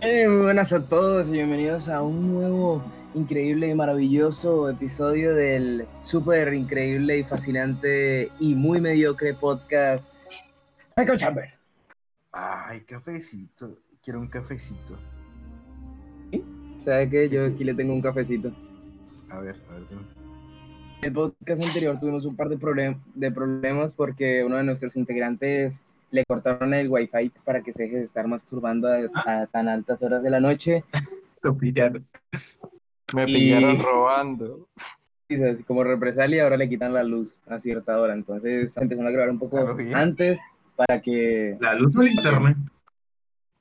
Muy buenas a todos y bienvenidos a un nuevo increíble y maravilloso episodio del súper increíble y fascinante y muy mediocre podcast Michael Chamber. Ay, cafecito. Quiero un cafecito. ¿Sabe qué? Yo aquí le tengo un cafecito. A ver, a ver. dime. En el podcast anterior tuvimos un par de, problem- de problemas porque uno de nuestros integrantes le cortaron el wifi para que se deje de estar masturbando a, a tan altas horas de la noche. Lo pillaron. Me Y- pillaron robando. Y así como represalia ahora le quitan la luz a cierta hora. Entonces empezando a grabar un poco Ah, antes para que... La luz o el internet.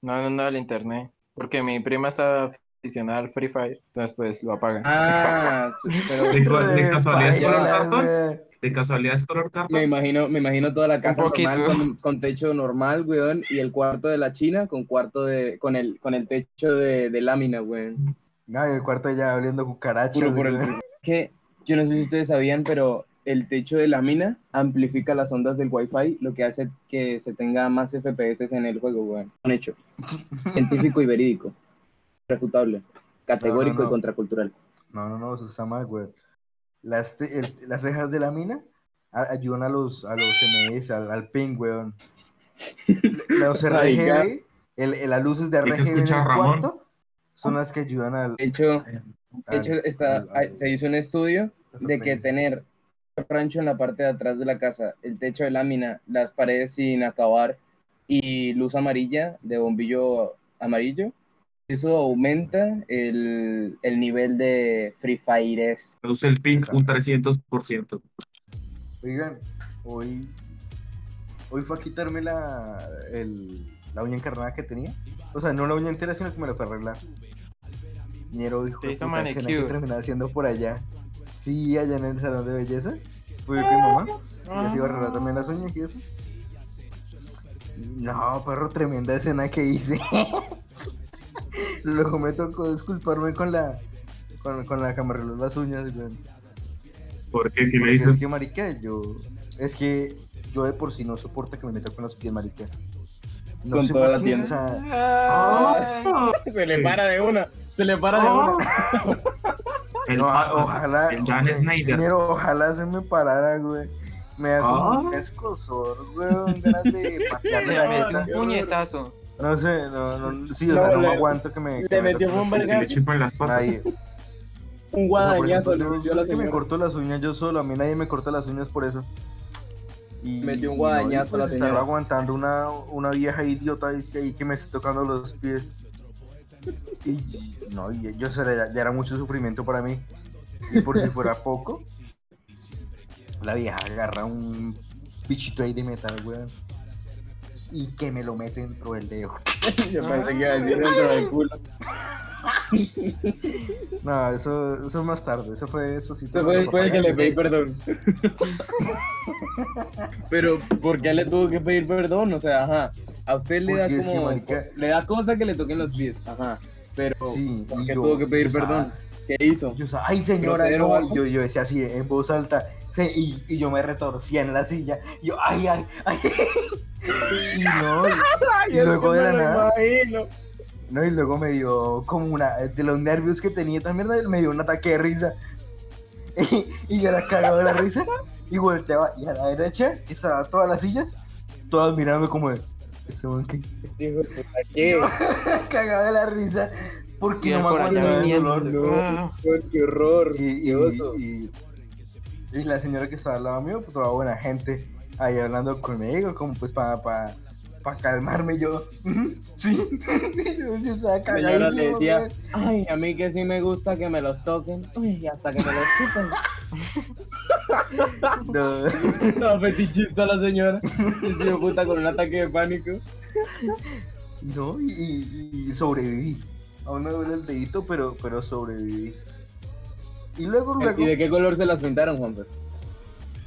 No, no, no, el internet. Porque mi prima está aficionada al Free Fire. Entonces, pues lo apagan. Ah, pero De, casualidad es color cartón. De casualidad es color me cartón. imagino, me imagino toda la casa normal con, con techo normal, weón, y el cuarto de la China con cuarto de, con el, con el techo de, de lámina, weón. No, y el cuarto ya oliendo cucarachas. Puro por el que yo no sé si ustedes sabían, pero el techo de lámina amplifica las ondas del Wi-Fi, lo que hace que se tenga más FPS en el juego, weón. Un hecho. Científico y verídico. Refutable. Categórico No, no, no. y contracultural. No, no, no, eso está mal, güey. Las, te- el- las cejas de la mina ayudan a los, a los MS, al, al ping, weón. Los. RGB, el, el- las luces de ¿Qué se RGB en el Ramón? cuarto son las que ayudan al... De hecho, de al- hecho está, al- al- se hizo un estudio de que tener rancho en la parte de atrás de la casa, el techo de lámina, las paredes sin acabar y luz amarilla de bombillo amarillo, eso aumenta el, el nivel de Free Fire. Reduce el ping un 300%. Oigan, hoy, hoy fue a quitarme la, el, la uña encarnada que tenía. O sea, no la uña entera, sino que me la fue a arreglar. Ñero, hijo de puta, escena que terminé haciendo por allá. Sí, allá en el salón de belleza. Fui con mi mamá. Y así iba a arreglar también las uñas y eso. Y no, perro, tremenda escena que hice. Luego me tocó disculparme con la con, con la me arregló las uñas. güey. ¿Por qué? ¿Qué le Porque es dices? que, marica, yo... Es que yo de por sí no soporto que me meta con los pies, marica. No Con toda la tienda. o sea, Oh, Se le para de una, se le para de Oh. una. el, no, ojalá... el Jan Snyder. Ojalá se me parara, güey. Me da como Ah. un escosor, güey, ganas de patearle la neta. un puñetazo. No sé, no, no, sí, o No, sea, no le- me aguanto que me... le que me metió un vergazo. le las patas. Nadie. Un O sea, por guadañazo ejemplo, le yo a la que me corto las uñas yo solo, a mí nadie me corta las uñas por eso. Y, Metió un guadañazo a la pues, señora. Estaba aguantando una, una vieja idiota ahí que me está tocando los pies. Y no, y yo ya, ya era mucho sufrimiento para mí. Y por si fuera poco, la vieja agarra un bichito ahí de metal, weón. Y que me lo mete dentro del dedo. Yo pensé que iba a decir dentro del culo. No, eso, eso más tarde, eso fue eso sí. Fue, fue el que le pedí perdón. Pero, ¿por qué le tuvo que pedir perdón? O sea, ajá. A usted le da Porque que, como. marica- le da cosa que le toquen los pies. Ajá. Pero, Sí, ¿por qué yo- tuvo que pedir yo perdón? ¿Qué hizo? Ay señora, ¿Grosero o no. yo, yo decía así en voz alta, se- y, y yo me retorcía en la silla. Y yo, ay, ay, ay. y no, y, y luego de la nada, no, y luego me dio como una, de los nervios que tenía también, me dio un ataque de risa. Y, y yo era cagado de la risa, y volteaba, y a la derecha, que estaban todas las sillas, todas mirando como de, este man que Hijo de la risa, porque Y no me aguantaba el dolor. Ah, ¡Qué horror! Y, y, la señora que estaba al lado mío, pues, toda buena gente, ahí hablando conmigo, como pues para pa, pa calmarme yo. "Ujú, Sí, yo, yo estaba La señora le decía, ay, a mí que sí me gusta que me los toquen. Uy, hasta que me los chupen. No, No, fetichista la señora. De puta con un ataque de pánico. no, y sobreviví. Aún me duele el dedito, pero, pero sobreviví. Y luego, luego, ¿Y de qué color se las pintaron, Juanfer?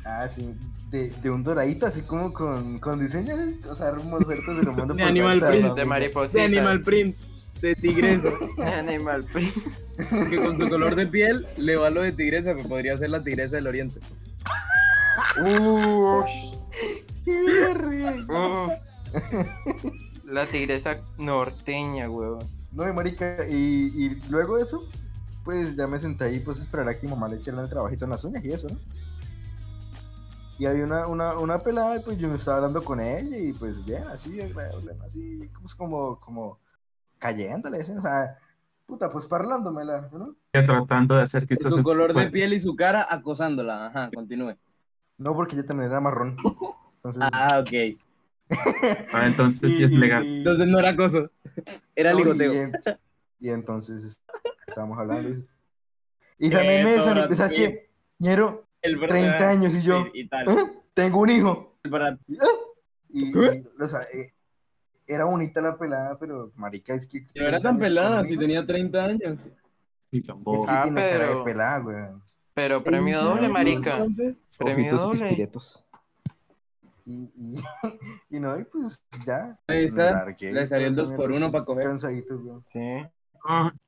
ah, sí, de, de un doradito, así como con, con diseño, o sea, hermoso, se lo mando De por Animal Print. de maripositas. De Animal Print, de tigresa. De Animal Print. Que con su color de piel le va lo de tigresa, pero podría ser la tigresa del oriente. Ríe. uf. La tigresa norteña, huevón. No, y marica, y, y luego de eso, pues ya me senté ahí, pues esperar a que mi mamá le echara el trabajito en las uñas y eso, ¿no? Y había una, una, una pelada, y pues yo me estaba hablando con ella, y pues bien, así, agradable, así, pues como, como cayéndole, ¿sí? o sea, puta, pues parlándomela, ¿no? Ya tratando de hacer que esto Su se color de piel y su cara acosándola. Ajá, continúe. No, porque ella también era marrón. Entonces, Ah, ok. Ah, entonces ya es legal. Entonces no era acoso. Era ligoteo. Y, en- y entonces estábamos hablando. Y, y también me Eso, decían, Brad ¿sabes qué? Ñero, El 30 años y yo. Sí, y tal. ¿eh? tengo un hijo. El Brad- Y, ¿Qué? y, o sea, eh, era bonita la pelada, pero marica, es que. No era tan pelada, si tenía 30 años. Sí, Es tampoco. que Ah, tiene cara de pero- pelada, güey. Pero premio doble, marica. Premio Ojitos doble. pispiretos. Y, y, y no, y pues ya. Ahí está. Le salió el toda esa 2 por 1 para coger. Cansadito, güey. Sí.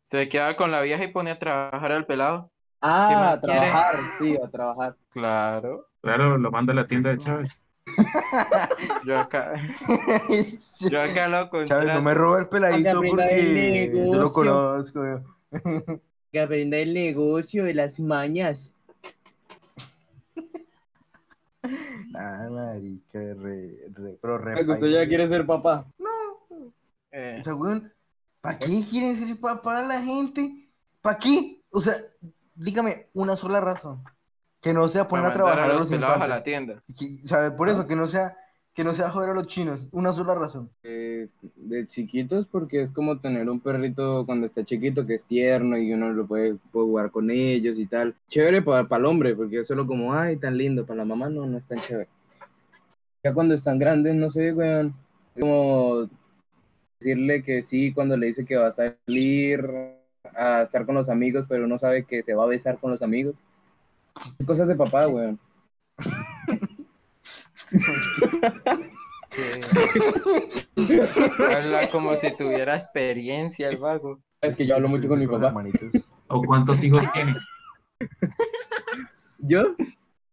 Se quedaba con la vieja y ponía a trabajar al pelado. ¿Qué Ah, a trabajar, sí, a trabajar. Claro. claro, lo manda a la tienda de Chávez. Yo acá, yo acá lo Chávez, no me roba el peladito porque yo lo conozco. Que aprenda el negocio de las mañas. Ah, marica, re, re, pero re. Usted ya quiere ser papá. Eh, O sea, weón, ¿para qué quieren ser papá la gente? ¿Para qué? O sea, dígame una sola razón. Que no sea poner para a trabajar a los a la tienda. ¿Sabe? Por eso, que no sea, que no sea joder a los chinos. Una sola razón. Es de chiquitos porque es como tener un perrito cuando está chiquito que es tierno y uno lo puede, puede jugar con ellos y tal. Chévere para el hombre porque es solo como, ay, tan lindo. Para la mamá no, no es tan chévere. Ya cuando están grandes, no sé, weón. Como decirle que sí cuando le dice que va a salir a estar con los amigos, pero uno sabe que se va a besar con los amigos. Cosas de papá, weón. Sí. Habla como si tuviera experiencia el vago. Es que yo hablo mucho con mi papá. ¿O cuántos hijos tiene? ¿Yo?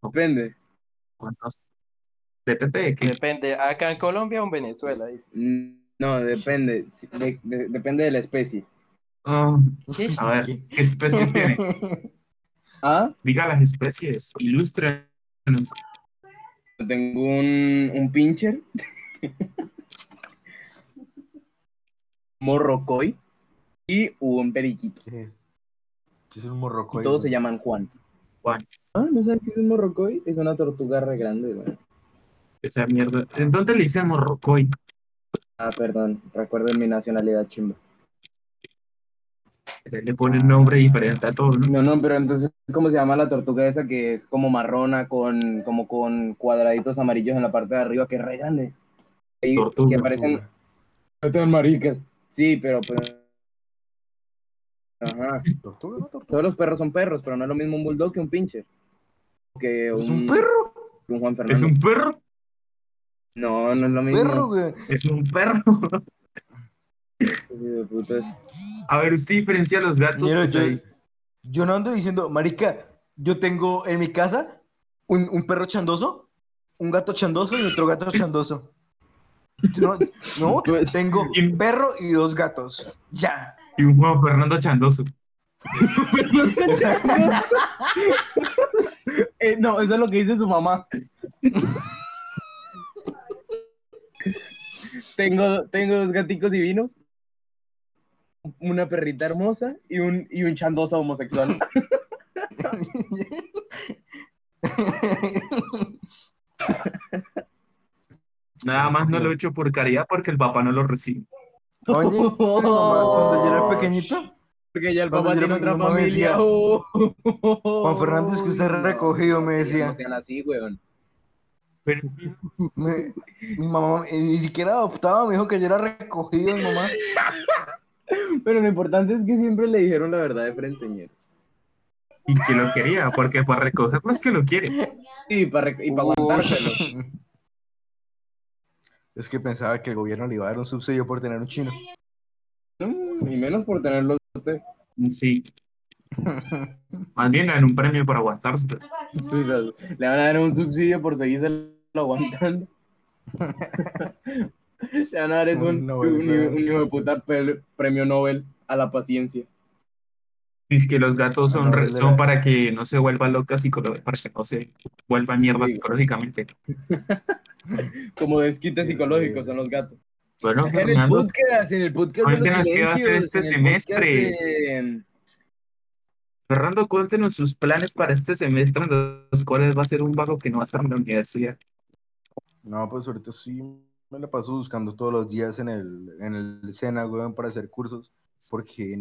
Depende. ¿Cuántos? Depende de qué. Depende, acá en Colombia o en Venezuela, dice. Mm, No, depende. Sí, de- de- depende de la especie. Ah, a ver, ¿qué especies tiene? Ah, Diga las especies, ilústrenos. tengo un, un pincher. Morrocoy. Y un periquito. ¿Qué es? ¿Qué es un morrocoy? Y todos se llaman Juan. Juan. Ah, ¿no sabes qué es un morrocoy? Es una tortuga re grande, güey. Esa mierda. ¿En dónde le dicen morrocoy? Ah, perdón. Recuerden mi nacionalidad chimba. Le ponen nombre diferente a todo, ¿no? No, no, pero entonces, ¿cómo se llama la tortuga esa que es como marrona con, como con cuadraditos amarillos en la parte de arriba, que es re grande? Tortuga. que parecen No tan maricas. Sí, pero pues. Ajá. ¿Tortuga no tortuga? Todos los perros son perros, pero no es lo mismo un bulldog que un pincher. Que un, ¿Es un perro? que un Juan Fernando. ¿Es un perro? No, no es lo mismo. Perro, güey. Es un perro. A ver, usted diferencia los gatos. Mira, yo no ando diciendo, marica, yo tengo en mi casa un, un perro chandoso, un gato chandoso y otro gato chandoso. No, no, Pues- tengo un perro y dos gatos. Ya. Y un Juan Fernando Chandoso. Eh, no, eso es lo que dice su mamá. tengo, tengo dos gaticos divinos, una perrita hermosa y un, y un chandoso homosexual. Nada más no lo he hecho por caridad porque el papá no lo recibe. Oye, mamá, cuando yo era pequeñito, Porque ya el papá tiene era otra familia. decía, Oh. Juan Fernández, que usted es recogido, me decía. No sean así, weón. Pero me- mi mamá ni siquiera adoptaba, me dijo que yo era recogido, mi mamá. Pero lo importante es que siempre le dijeron la verdad de frente, ñero. y que lo quería, porque para recogerlo es que lo quiere. Y para, y para aguantárselo. Es que pensaba que el gobierno le iba a dar un subsidio por tener un chino. Mm, Y menos por tenerlo usted. Sí. Más bien en un premio por aguantarse. Sí, o sea, le van a dar un subsidio por seguirse aguantando. Te van a dar es un, Un hijo de puta premio Nobel a la paciencia. Dice que los gatos son, No, el para que no se vuelva loca psicológicamente, para que no se vuelva mierda Sí. psicológicamente. Como desquites Qué psicológicos horrible. son los gatos. Bueno, En el Fernando, podcast, en el podcast de ¿Cuánto los hacer silencios, este en el semestre? Fernando, cuéntenos sus planes para este semestre, en los cuales va a ser un vago que no va a estar en la universidad. No, pues ahorita sí me la paso buscando todos los días en el, en el SENA, weón, para hacer cursos, porque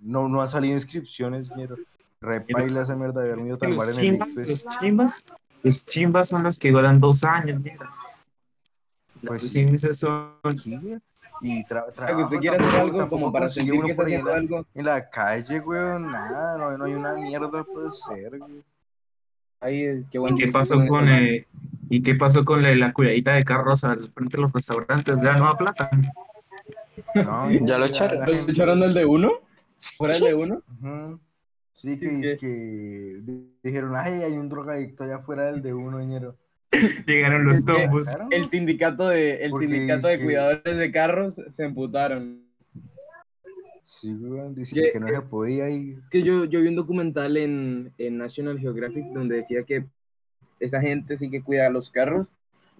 no, no han salido inscripciones, quiero. Repaila esa mierda de haber ido tan mal en el chimbas, los chimbas, los chimbas son los que duran dos años, mira. Pues Los sí. chimbas son Sí, güey. Y tra que trabajo usted quiere hacer algo tampoco como para sentir que está ahí en haciendo la- algo. En la calle, weón, nada, no, no hay una mierda puede ser, güey. Ahí es que ¿Y bueno. qué que pasó con bueno, eh, y qué pasó con la, la cuidadita de carros al frente de los restaurantes de la Nueva Plata? No, Ya lo echaron. ¿Lo echaron el de uno? ¿Fuera el de uno? Ujú. Sí, que, es que di- dijeron, ay, hay un drogadicto allá afuera del de uno, ñero. Llegaron los tombos. El sindicato de, el sindicato de que- cuidadores de carros se emputaron. Sí, Que- que no se podía y que yo, yo vi un documental en, en National Geographic donde decía que esa gente sí que cuida los carros.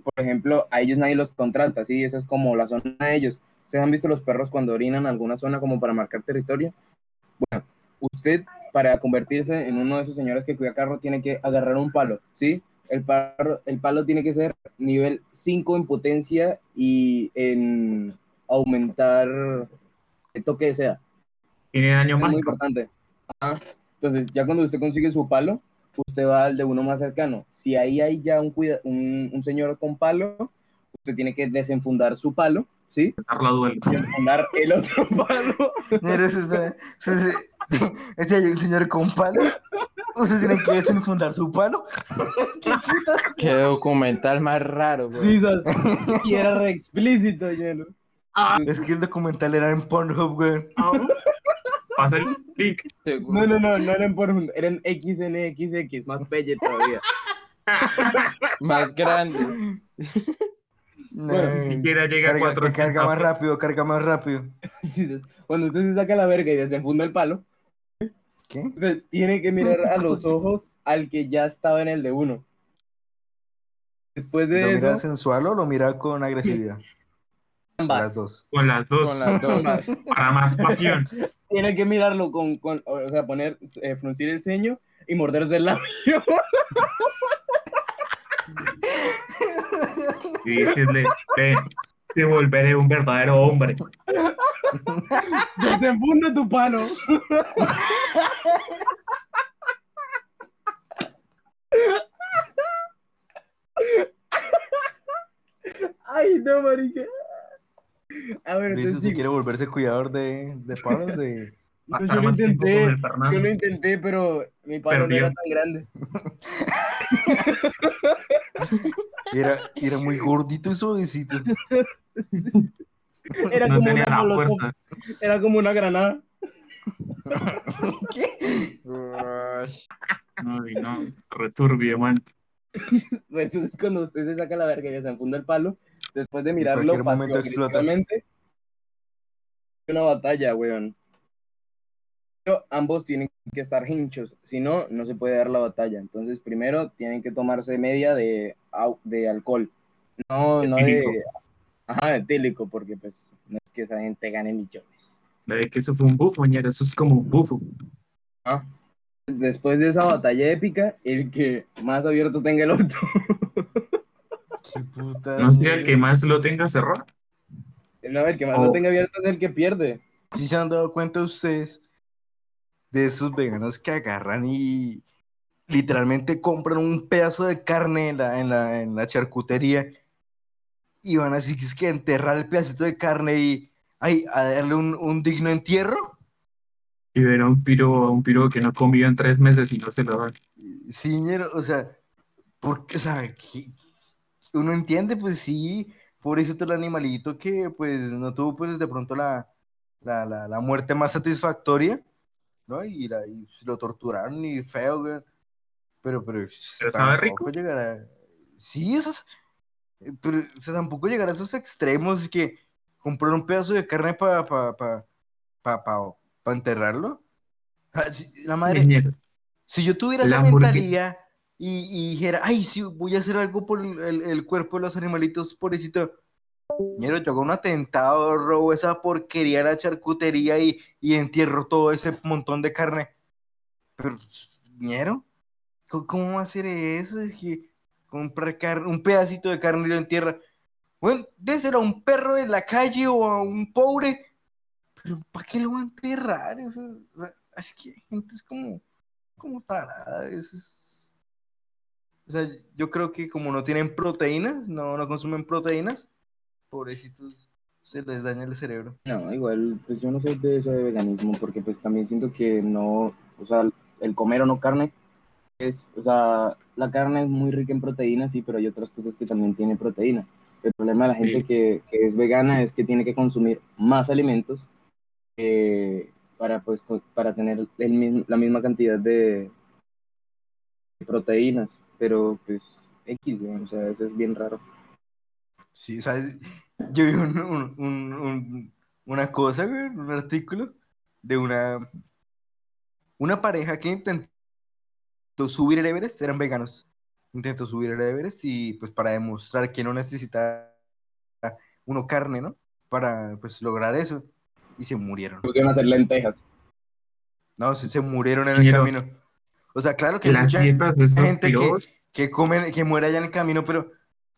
Por ejemplo, a ellos nadie los contrata, ¿sí? Eso es como la zona de ellos. ¿Ustedes han visto los perros cuando orinan en alguna zona como para marcar territorio? Bueno, usted para convertirse en uno de esos señores que cuida carro tiene que agarrar un palo, ¿sí? El palo, el palo tiene que ser nivel 5 en potencia y en aumentar el toque de seda. Tiene daño Es muy importante. Ajá. Entonces, ya cuando usted consigue su palo, usted va al de uno más cercano. Si ahí hay ya un, cuida- un, un señor con palo, usted tiene que desenfundar su palo, ¿sí? La duelo. Desenfundar el otro palo. Ñero, eso está- eso es- ese hay un señor con palo. Usted tiene que desenfundar su palo. ¿Qué puta? Qué documental más raro, güey. Sí, sas. y era re explícito, lleno. Es que el documental era en Pornhub, weón. Pasa el link. No, no, no, no eran por un- eran XNXX, más pelle todavía. Más grande. Bueno, siquiera llega a carga, cuatro que carga más rápido, carga más rápido. Cuando usted se saca la verga y desenfunda el palo, ¿Qué? usted tiene que mirar a los ojos al que ya estaba en el de uno. Después ¿Lo de mira eso, sensual o lo mira con agresividad? ambas. Las dos. Con las dos. Con las dos. Para más pasión. Tiene que mirarlo con, con o sea, poner, eh, fruncir el ceño y morderse el labio. Y decirle, te volveré un verdadero hombre. Desenfunda tu palo. Ay, no, marica. A ver, Luis, entonces ¿usted sigo. quiere volverse cuidador de, de palos? De... No, Pasar yo lo más tiempo con intenté, el Fernando. yo lo intenté, pero mi palo no era tan grande. Era, era muy gordito y suavecito. Era no como tenía una la molotov, fuerza. era como una granada. ¿Qué? Ay, no, returbio, man. Entonces, cuando usted se saca la verga y desenfunda el palo, después de mirarlo hay una batalla, weón. Pero ambos tienen que estar hinchos, si no, no se puede dar la batalla. Entonces, primero tienen que tomarse media de, de alcohol. No, no de. Ajá, de etílico, porque pues no es que esa gente gane millones. De que eso fue un bufo, ñero, eso es como un bufo. Ah. Después de esa batalla épica, el que más abierto tenga el orto. Qué puta. ¿No sería el que más lo tenga cerrado? No, el que más Oh. lo tenga abierto es el que pierde. Si se han dado cuenta ustedes de esos veganos que agarran y literalmente compran un pedazo de carne en la, en la, en la charcutería y van así que es que enterrar el pedacito de carne y ay, a darle un, un digno entierro? Y ver a un piro, a un piro que no ha comido en tres meses y no se lo dan. Sí, o sea, porque, o sea, que- uno entiende, pues sí, pobrecito el animalito que pues no tuvo pues de pronto la, la, la, la muerte más satisfactoria, ¿no? Y, la, y lo torturaron y feo, güey. Pero, pero, Pero sabe tampoco llegará. Sí, eso es- Eh, Pero, o sea, tampoco llegar a esos extremos, que comprar un pedazo de carne para pa, pa, pa, pa- enterrarlo. Ah, si- La madre, si yo tuviera La esa mentalidad y, y dijera, ay, sí, voy a hacer algo por el- el cuerpo de los animalitos, pobrecito. Yo hago un atentado, robo esa porquería la charcutería y, y entierro todo ese montón de carne. Pero, ñero, ¿cómo, va a hacer eso? Es que comprar un pedacito de carne y lo entierra. Bueno, déselo a un perro de la calle o a un pobre. Pero ¿para qué lo va a enterrar? O sea, es que gente es como, como tarada. eso es- O sea, yo creo que como no tienen proteínas, no, no consumen proteínas, pobrecitos, se les daña el cerebro. No, igual, pues yo no soy de eso de veganismo, porque pues también siento que no, o sea, el comer o no carne es, o sea, la carne es muy rica en proteínas, sí, pero hay otras cosas que también tienen proteína. El problema de la gente Sí. que, que es vegana es que tiene que consumir más alimentos eh, para, pues, para tener el mismo- la misma cantidad de, de proteínas, pero pues X, o sea, eso es bien raro. Sí, o sea, yo vi un- un- un- un- una cosa, güey, un artículo de una, una pareja que intentó subir el Everest, eran veganos. Intentó subir el Everest y pues para demostrar que no necesita uno carne, ¿no? Para pues lograr eso. Y se murieron. Hacer lentejas. No, se, se murieron en el camino. O sea, claro que Las mucha esos gente que, que comen, que muere allá en el camino, pero,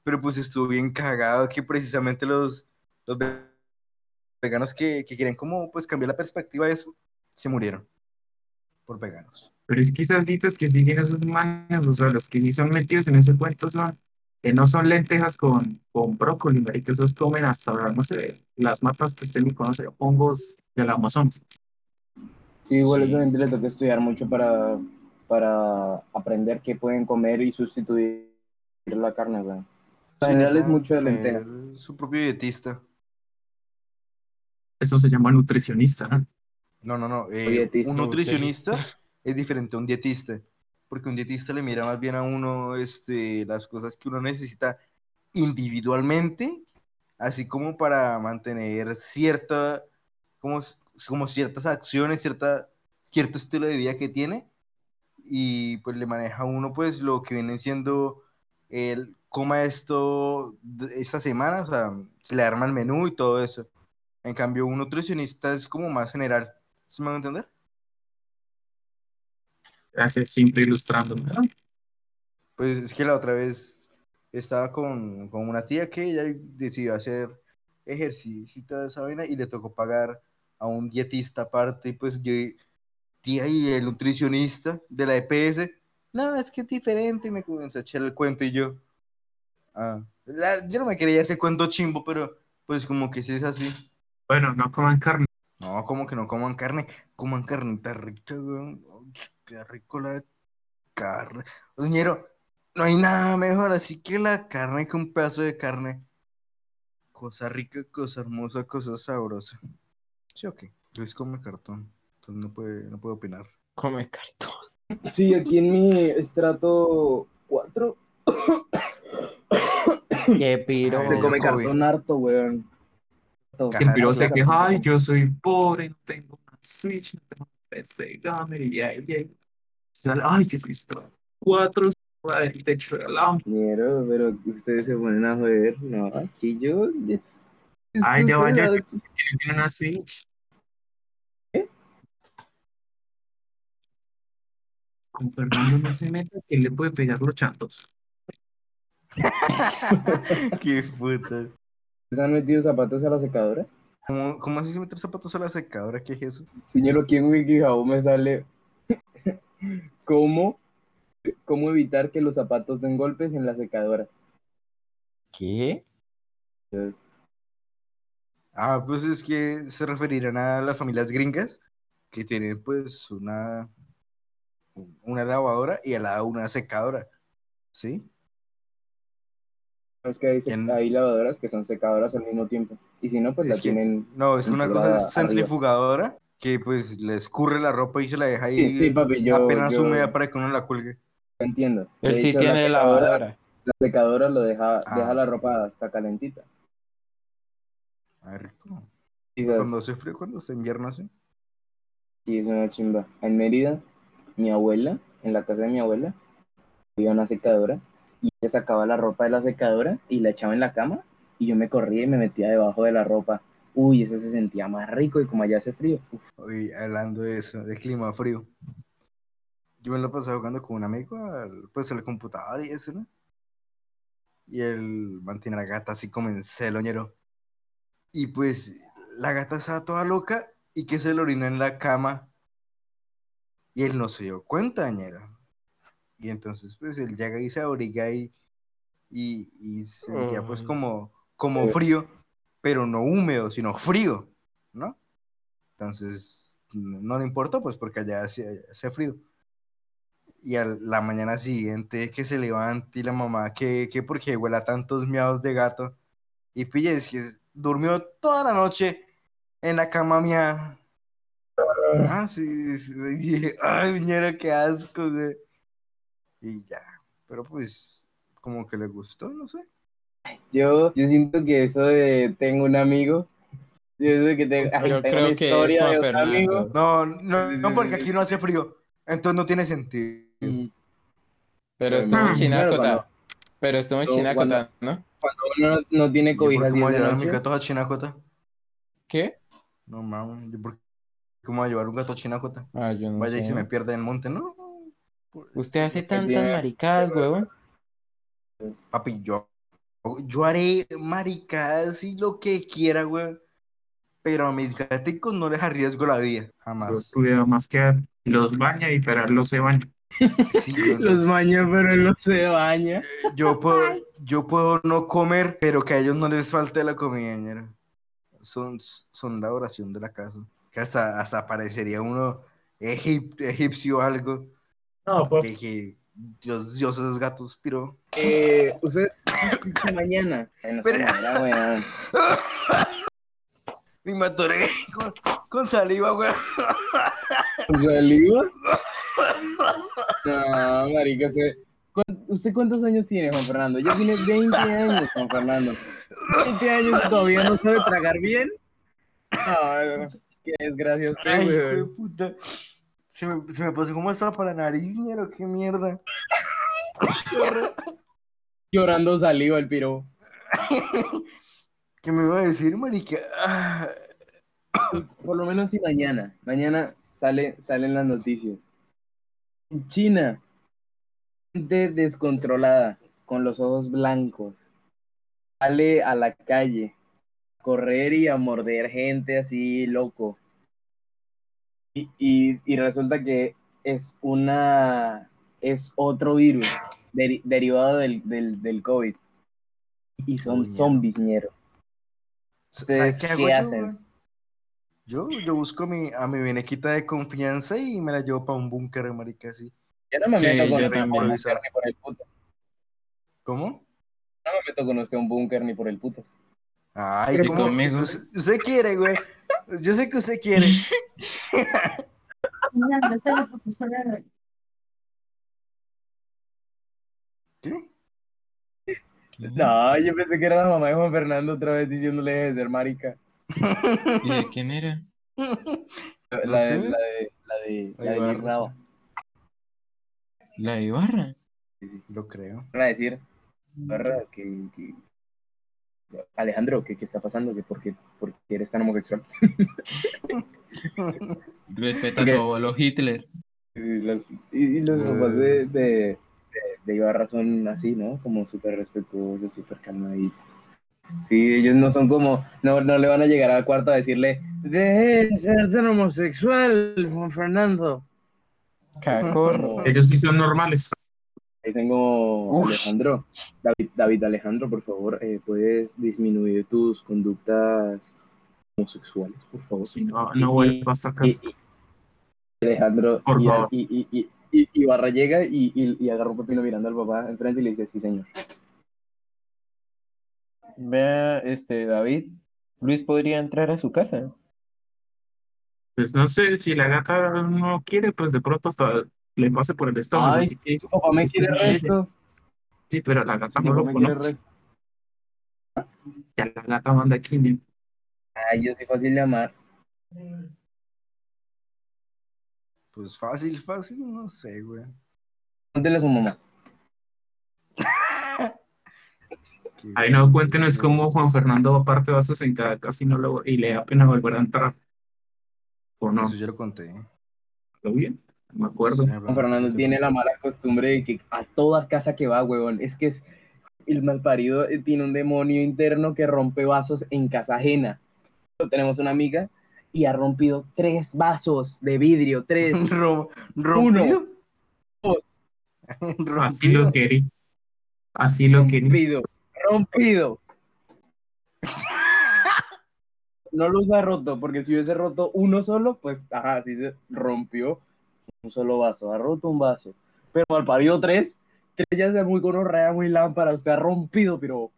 pero pues estuvo bien cagado que precisamente los, los ve- veganos que, que quieren como pues cambiar la perspectiva de eso, se murieron por veganos. pero es que esas que siguen esos maños, o sea, los que sí son metidos en ese cuento son, que no son lentejas con, con brócoli, marica, esos comen hasta, no sé, las matas que usted ni conoce, hongos del Amazon. Sí, igual a Sí. esa gente le toca estudiar mucho para, para aprender qué pueden comer y sustituir la carne, güey. General es mucho de lenteja. Su propio dietista. Eso se llama nutricionista, ¿no? No, no, no. eh, dietista, un nutricionista es diferente a un dietista, porque un dietista le mira más bien a uno este, las cosas que uno necesita individualmente, así como para mantener cierta, como, como ciertas acciones, cierta, cierto estilo de vida que tiene, y pues le maneja a uno pues lo que viene siendo el coma esto esta semana, o sea, se le arma el menú y todo eso. En cambio, un nutricionista es como más general. ¿Se me va a entender? Así simple ilustrando, ¿no? Pues es que la otra vez estaba con, con una tía que ella decidió hacer ejercicio y toda esa vaina y le tocó pagar a un dietista aparte. Y pues yo, tía, y el nutricionista de la EPS, no, es que es diferente. Y me comenzó a echar el cuento y yo, ah, la- yo no me quería ese cuento chimbo, pero pues como que sí es así. Bueno, no coman carne. No, como que no coman carne, coman carnita rica, weón. Qué rico la carne. Oñero, no hay nada mejor así que la carne que un pedazo de carne. Cosa rica, cosa hermosa, cosa sabrosa. Sí, ok. Luis come cartón. Entonces no puede, no puede opinar. Come cartón. Sí, aquí en mi estrato 4 Qué piro. Se come COVID. cartón harto, weón. El piro se queja, ay, yo soy pobre, no tengo una Switch, no tengo un PC gamer, y ahí, y ahí. Sale, ay, soy esto. Cuatro del techo de la Ñero, pero ustedes se ponen a joder. No, aquí yo. Ay, ya vaya, tiene una Switch. ¿Qué? Con Fernando no se mete, que le puede pegar los chantos. Qué puta. ¿Se han metido zapatos a la secadora? ¿Cómo, cómo así se mete zapatos a la secadora? ¿Qué es eso? Señor, aquí en WikiHow me sale cómo, cómo evitar que los zapatos den golpes en la secadora. ¿Qué? Entonces, Ah, pues es que se referirán a las familias gringas que tienen pues una, una lavadora y al lado una secadora. ¿Sí? Es que hay, lavadoras que son secadoras al mismo tiempo. Y si no, pues Es la que- tienen. No, es que una cosa es centrifugadora que pues le escurre la ropa y se la deja ahí Sí, sí, papi, yo, apenas yo húmeda para que uno la cuelgue. entiendo. Él sí hecho, la tiene secadora- lavadora. La La secadora lo deja, Ah. deja la ropa hasta calentita. Ay, rico. Cuando hace frío, cuando hace invierno así. sí, es una chimba. En Mérida, mi abuela, en la casa de mi abuela, había una secadora y ella sacaba la ropa de la secadora y la echaba en la cama y yo me corría y me metía debajo de la ropa. Uy, ese se sentía más rico y como allá hace frío. hablando de eso, del clima frío. Yo me lo pasaba jugando con un amigo, al, pues al computador y eso, ¿no? Y él mantiene a la gata así como en celoñero. Y pues la gata estaba toda loca y que se le orinó en la cama. Y él no se dio cuenta, ñero. Y entonces pues él llega y se abriga y, y, y sentía pues como, como Eh. frío, pero no húmedo, sino frío, ¿no? Entonces, no le importó, pues, porque allá hacía, hacía frío. Y a la mañana siguiente que se levante y la mamá, que, que porque huele a tantos miados de gato. Y pille, es que durmió toda la noche en la cama mía. Ah, sí, sí, y dije, ay, ñera, qué asco, güey. Y ya, pero pues, como que le gustó, no sé. Yo, yo siento que eso de tengo un amigo, yo eso de que te- ay, Yo tengo creo una que es historia Juan de otro amigo. No, no, no, porque aquí no hace frío. Entonces no tiene sentido. Mm, Pero estuvo en claro, Chinacota. cuando- Pero estuvo en cuando- Chinacota, ¿no? Cuando uno no, no tiene ¿Y me 10 voy a llevar a mi gato a Chinacota? ¿Qué? No, mames, ¿yo por qué me voy a llevar un gato a Chinacota? Ah, yo no Vaya y sé. se me pierde en el monte, ¿no? Usted hace Porque tantas maricadas, huevón. Papi, yo, yo haré maricadas y lo que quiera, güey. Pero a mis gaticos no les arriesgo la vida, Yo jamás. cuidado más que los baña y pero él los se baña. Sí, yo, no los baña, pero él no se baña. yo puedo, yo puedo no comer, pero que a ellos no les falte la comida. Son, son la oración de la casa. Que hasta, hasta parecería uno egip- egipcio o algo. No, pues Que, que Dios, Dios esos gatos, pero... Eh, ustedes, mañana. Pero- mañana, weón. Me matoré con, con saliva, güey. ¿Saliva? No, marica, se- ¿cuán- ¿usted cuántos años tiene, Juan Fernando? Ya tiene 20 años, Juan Fernando. 20 años todavía no sabe tragar bien. No, qué desgracia usted, Ay, hijo de weón. puta. Se me, se me pasó como estaba para la nariz, qué mierda. Llorando saliva el piro. ¿Qué me iba a decir, marica? Por lo menos si mañana, mañana sale, salen las noticias. En China, gente descontrolada, con los ojos blancos, sale a la calle a correr y a morder gente así loco. Y, y- y resulta que es una, es otro virus deri- derivado del, del, del COVID. Y son Uy, ñero. zombies, ñero. ¿Sabes ¿Ustedes qué qué hago yo, hacen? Yo, yo busco mi, a mi benequita de confianza y me la llevo para un búnker, marica, así. Yo no me Sí, meto con usted a un también. búnker ni por el puto. ¿Cómo? No me meto con usted a un búnker ni por el puto. Ay, Pero ¿cómo? conmigo. Usted, quiere, güey. Yo sé que usted quiere. ¿Qué? No, yo pensé que era la mamá de Juan Fernando otra vez diciéndole de ser marica. ¿Y de quién era? La, No de, la de, la de, la de. La de Ibarra. Lo creo. Van a decir, "Barra, que, que- Alejandro, ¿qué, qué está pasando? ¿Que por, qué, por qué eres tan homosexual? Respeta a Ok. tu abuelo Hitler. Y, los, y- y los papás de, de, de, de Ibarra son así, ¿no? Como súper respetuosos, súper calmaditos. Sí, ellos no son como, no, no le van a llegar al cuarto a decirle, deje de ser tan homosexual, Juan Fernando. Cacorro. Ellos sí son normales. Ush. Alejandro, David, David Alejandro, por favor, eh, ¿puedes disminuir tus conductas homosexuales, por favor? Si no, no vuelvo hasta casa. Y, y- Alejandro Por y, favor. y, y, y, y- y Barra llega y, y, y agarra un pepino mirando al papá enfrente y le dice, sí, señor. Vea, este, David. Luis podría entrar a su casa. Pues no sé, si la gata no quiere, pues de pronto hasta le pase por el estómago. Ay, así que Su papá me Es quiere que sí. resto. Sí, pero la gata no no lo conoce. Ya la gata manda aquí. ¿no? Ay, yo soy fácil de amar. Pues fácil, fácil, no sé, güey. Cuéntele a su mamá. Ahí no, cuéntenos cómo Juan Fernando parte vasos en cada casino lo- y le da pena volver a entrar. ¿O no? Eso yo lo conté. ¿Lo bien? Me acuerdo. Sí, Juan Fernando tiene la mala costumbre de que a toda casa que va, huevón, es que es el malparido eh, tiene un demonio interno que rompe vasos en casa ajena. Tenemos una amiga y ha rompido tres vasos de vidrio, tres. ¿Rompido? Dos. Así lo querí. Así lo querí. rompido, rompido. No los ha roto, porque si hubiese roto uno solo, pues, ajá, sí se rompió un solo vaso, ha roto un vaso. Pero al parido tres, tres ya es muy gonorrea, muy lámpara, usted ha rompido, pero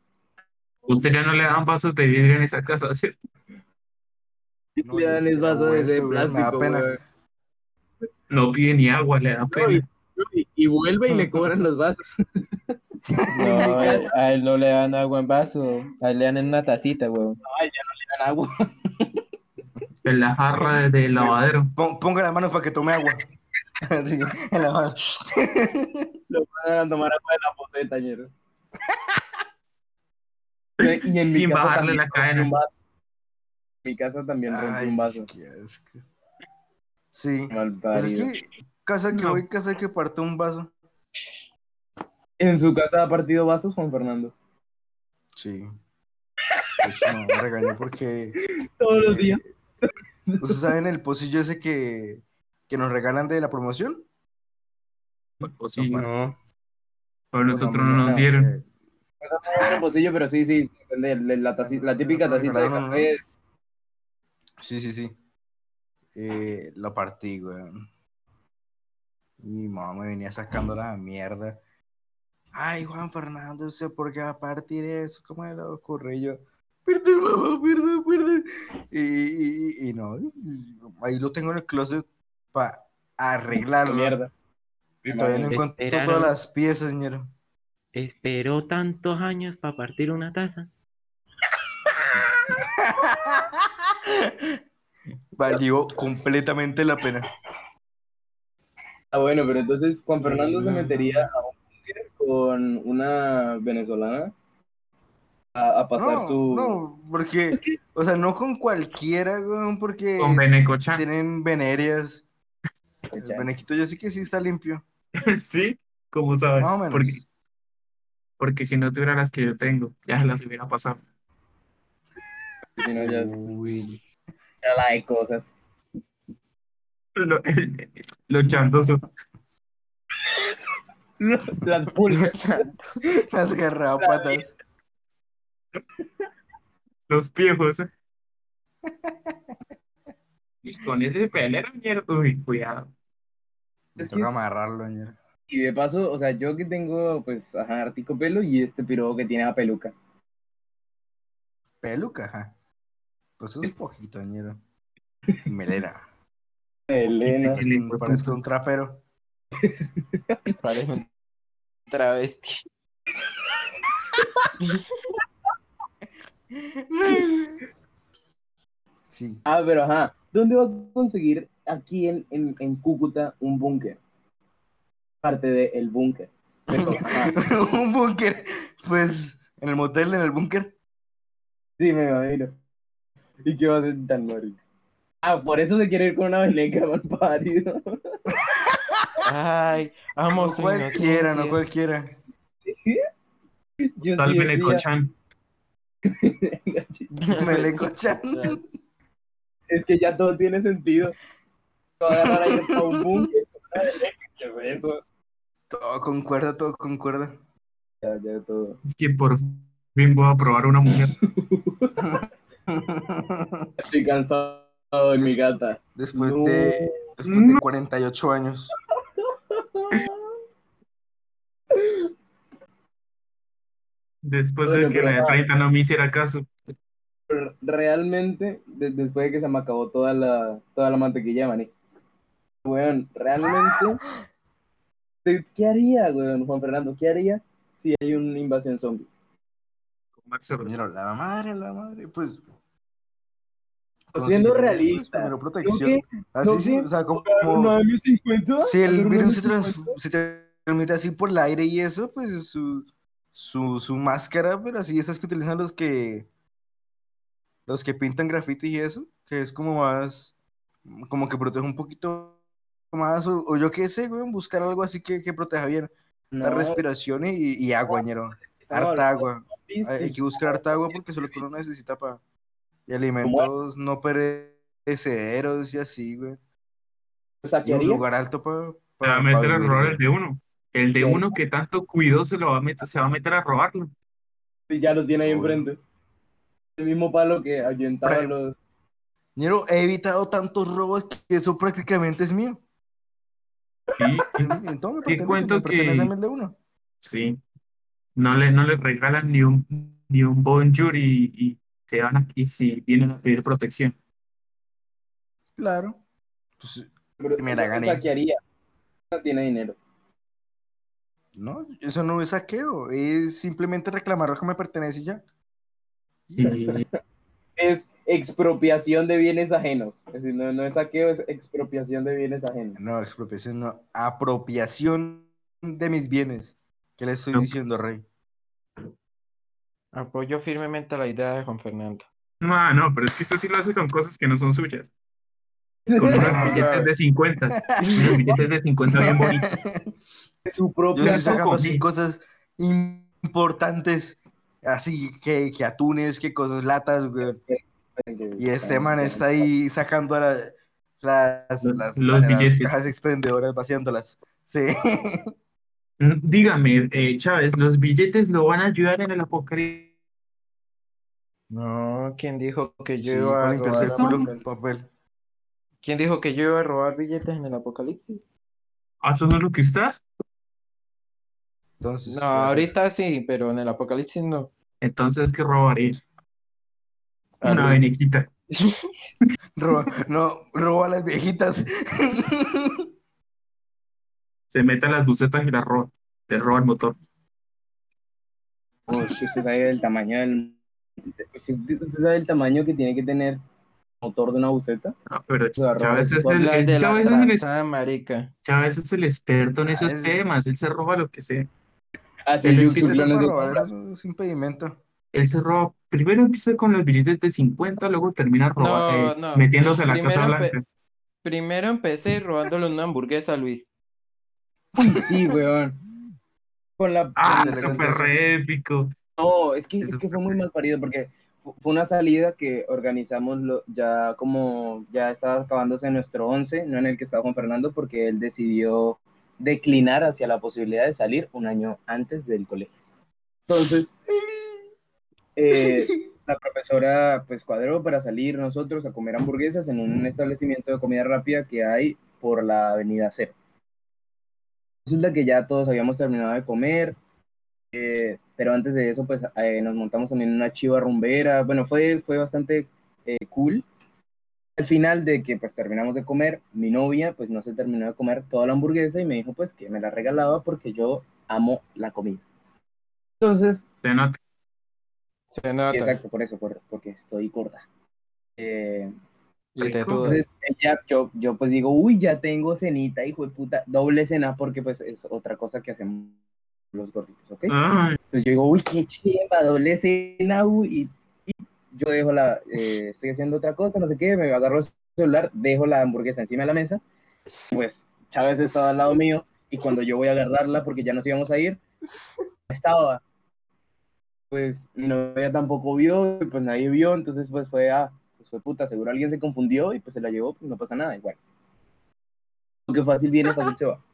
Usted ya no le dan vasos de vidrio en esa casa, ¿cierto? No, le dan es que era vaso de, de plástico, pena. No pide ni agua, le da No, pena. y, y- y vuelve y le cobran los vasos. No, a él, a él no le dan agua en vaso, a él le dan en una tacita, weón. Ay, ya no le dan agua. En la jarra de- del lavadero. Pon- Ponga las manos para que tome agua. Sí, en la mano. Lo mandan a tomar agua de la poseta, ñero. Y en mi Sin casa bajarle la cadena. un vaso. En mi casa también rompí Ay, un vaso. qué asco. Sí. Pues es parido. que casa que No. voy, casa que parto un vaso. ¿En su casa ha partido vasos, Juan Fernando? Sí. Hecho, no, me regañó porque. Todos los eh, días. ¿Ustedes saben el pocillo ese que, que nos regalan de la promoción? Pues sí, No. pero nosotros Bueno, no nos no, dieron. eh, No pocillo, pero sí, sí, depende. La, la la típica tacita de café. Sí, sí, sí. Eh, lo partí, weón. Y mamá me venía sacando la mierda. Ay, Juan Fernando, no sé por qué va a partir eso. ¿Cómo le ocurre? Y yo, perdón, mamá, perdón, perdón. Y, y- y no, ahí lo tengo en el closet para arreglarlo. Mierda. Y todavía no encuentro Esperaron. todas las piezas, señor. Esperó tantos años para partir una taza. Valió completamente la pena. Ah, bueno, pero entonces Juan Fernando se metería a un búnker con una venezolana a, a pasar No, su. no, porque, o sea, no con cualquiera, weón, porque Con Benecochan. tienen venerias. El benequito yo sí que sí está limpio, sí, como sabes. más o menos. Porque, porque si no tuviera las que yo tengo, ya se las hubiera pasado. Si no, ya, Uy. ya la de cosas. Lo, lo chandoso. Las pulgas. Las garrapatas. Los piejos. Y con ese pelero, mierda. Uy, cuidado. Me Es toca que- amarrarlo, señor. Y de paso, o sea, yo que tengo, pues, ajá, artico pelo y este piro que tiene la peluca. Peluca, ajá. Pues eso es poquito, señor. Melena. Elena. Sí, hijo de Parezco un trapero. Parece un travesti. Sí. Ah, pero ajá. ¿Dónde va a conseguir aquí en, en, en Cúcuta un búnker? Parte del el búnker. Un búnker. Pues, en el motel, en el búnker. sí, me imagino. ¿Y qué va a ser tan marico? Ah, por eso se quiere ir con una veneca, mal parido. Ay, No su cualquiera, no cualquiera. Yo Tal sí Benecochan. Melecochan. Es que ya todo tiene sentido. Agarrar a ir a un búnker con una veneca. ¿Qué es eso? Todo concuerda, todo concuerda. Ya, ya todo. Es que por fin voy a probar una mujer. Estoy cansado de mi gata. Después No. de, después de 48 años. Después Bueno, de que la de ajá. 30 no me hiciera caso. Realmente, de- después de que se me acabó toda la, toda la mantequilla de maní. Weón, realmente. ¿de- ¿Qué haría, weón, Juan Fernando? ¿Qué haría si hay una invasión zombie. Pero la madre, la madre, pues. Siendo pues, realista. primero ¿No protección. Así, no sí, o sea, como, ¿Un año 50? si el ¿Un virus se, trans- 50? se transmite así por el aire y eso, pues su, su, su máscara, pero así esas que utilizan los que los que pintan graffiti y eso, que es como más, como que protege un poquito más, o, o yo qué sé, güey, buscar algo así que, que proteja bien la No, respiración y, y agua, ñero. Harta agua. Hay, que buscar harta agua porque eso es lo que uno necesita para... Y alimentos no perecederos y así, güey. O sea, Y ¿qué un lugar alto para Se va a meter a robar el de uno. El de Sí. uno que tanto cuidó se lo va a meter, se va a meter a robarlo. Si ya lo tiene ahí enfrente. El mismo palo que ahuyentaba Pre- los... Ñero, he evitado tantos robos que eso prácticamente es mío. Sí, Es mío, en todo me cuento me que- mí el de uno. sí. No le, no le regalan ni un, ni un bonjour y, y se van a, y si vienen a pedir protección. Claro. Pues, Pero, me la gané. sea, ¿qué haría? No tiene dinero. no, eso no es saqueo, es simplemente reclamar lo que me pertenece y ya. Sí, Es expropiación de bienes ajenos. Es decir, no, no es saqueo, es expropiación de bienes ajenos. No, expropiación, no. Apropiación de mis bienes. ¿Qué le estoy diciendo, Rey? Apoyo firmemente la idea de Juan Fernando. no, no, pero es que usted sí lo hace con cosas que no son suyas. Con unos billetes de 50. Unos billetes de 50 bien bonitos. Su Yo propia... estoy sacando así cosas importantes, así que, que atunes, que cosas latas, güey. Y ese man está ahí sacando la- las, las, los las billetes. cajas expendedoras, vaciándolas. Sí. Mm, Dígame, eh, Chávez, ¿los billetes lo van a ayudar en el apocalipsis? No, ¿quién dijo que yo Sí, iba a robar? Culo, papel. ¿Quién dijo que yo iba a robar billetes en el apocalipsis? ¿Ah, ¿Eso no es lo que hace? Entonces, No, ahorita sí, pero en el apocalipsis no. Entonces, ¿qué robaré? Una Luis. venequita. Roba, no, roba a las viejitas. Se mete a las bucetas y las roba. Le roba el motor. Uy, usted sabe el tamaño del... Usted usted sabe el tamaño que tiene que tener el motor de una buceta. No, pero Chávez es el, motor. La el- de la Chávez es el es- trazada, marica. Chávez es el experto en Ah, esos es- temas. Él se roba lo que sea. Él que Yuxu se eso es impedimento. Él se roba. Primero empieza con los billetes de 50, luego termina roba- No, eh, no. metiéndose a la Primero Casa empe- Blanca. Primero empecé robándole una hamburguesa a Luis. Uy, sí, weón. Con la... Ah, súper épico. No, es que, es que fue muy mal parido porque fu- fue una salida que organizamos lo- ya como ya estaba acabándose nuestro 11, no en el que estaba Juan Fernando, porque él decidió declinar hacia la posibilidad de salir un año antes del colegio. Entonces, eh, la profesora pues cuadró para salir nosotros a comer hamburguesas en un establecimiento de comida rápida que hay por la avenida Cero. Resulta que ya todos habíamos terminado de comer, eh, pero antes de eso pues eh, nos montamos también en una chiva rumbera, bueno, fue, fue bastante eh, cool. Al final de que pues terminamos de comer, mi novia pues no se terminó de comer toda la hamburguesa y me dijo pues que me la regalaba porque yo amo la comida. Entonces, nota. Se nota. exacto, por eso, por- porque estoy gorda. Eh, Y te entonces, ella, yo, yo pues digo, uy, ya tengo cenita, hijo de puta, doble cena, porque pues es otra cosa que hacemos los gorditos, ¿ok? Ay, Entonces yo digo, uy, qué chimba, doble cena, uy, y, y yo dejo la, eh, estoy haciendo otra cosa, no sé qué, me agarro el celular, dejo la hamburguesa encima de la mesa, pues Chávez estaba al lado mío, y cuando yo voy a agarrarla, porque ya nos íbamos a ir, estaba, pues mi novia tampoco vio, pues nadie vio, entonces pues fue, ah, pues fue puta, seguro alguien se confundió, y pues se la llevó, pues no pasa nada, igual. Porque fácil viene, fácil se va.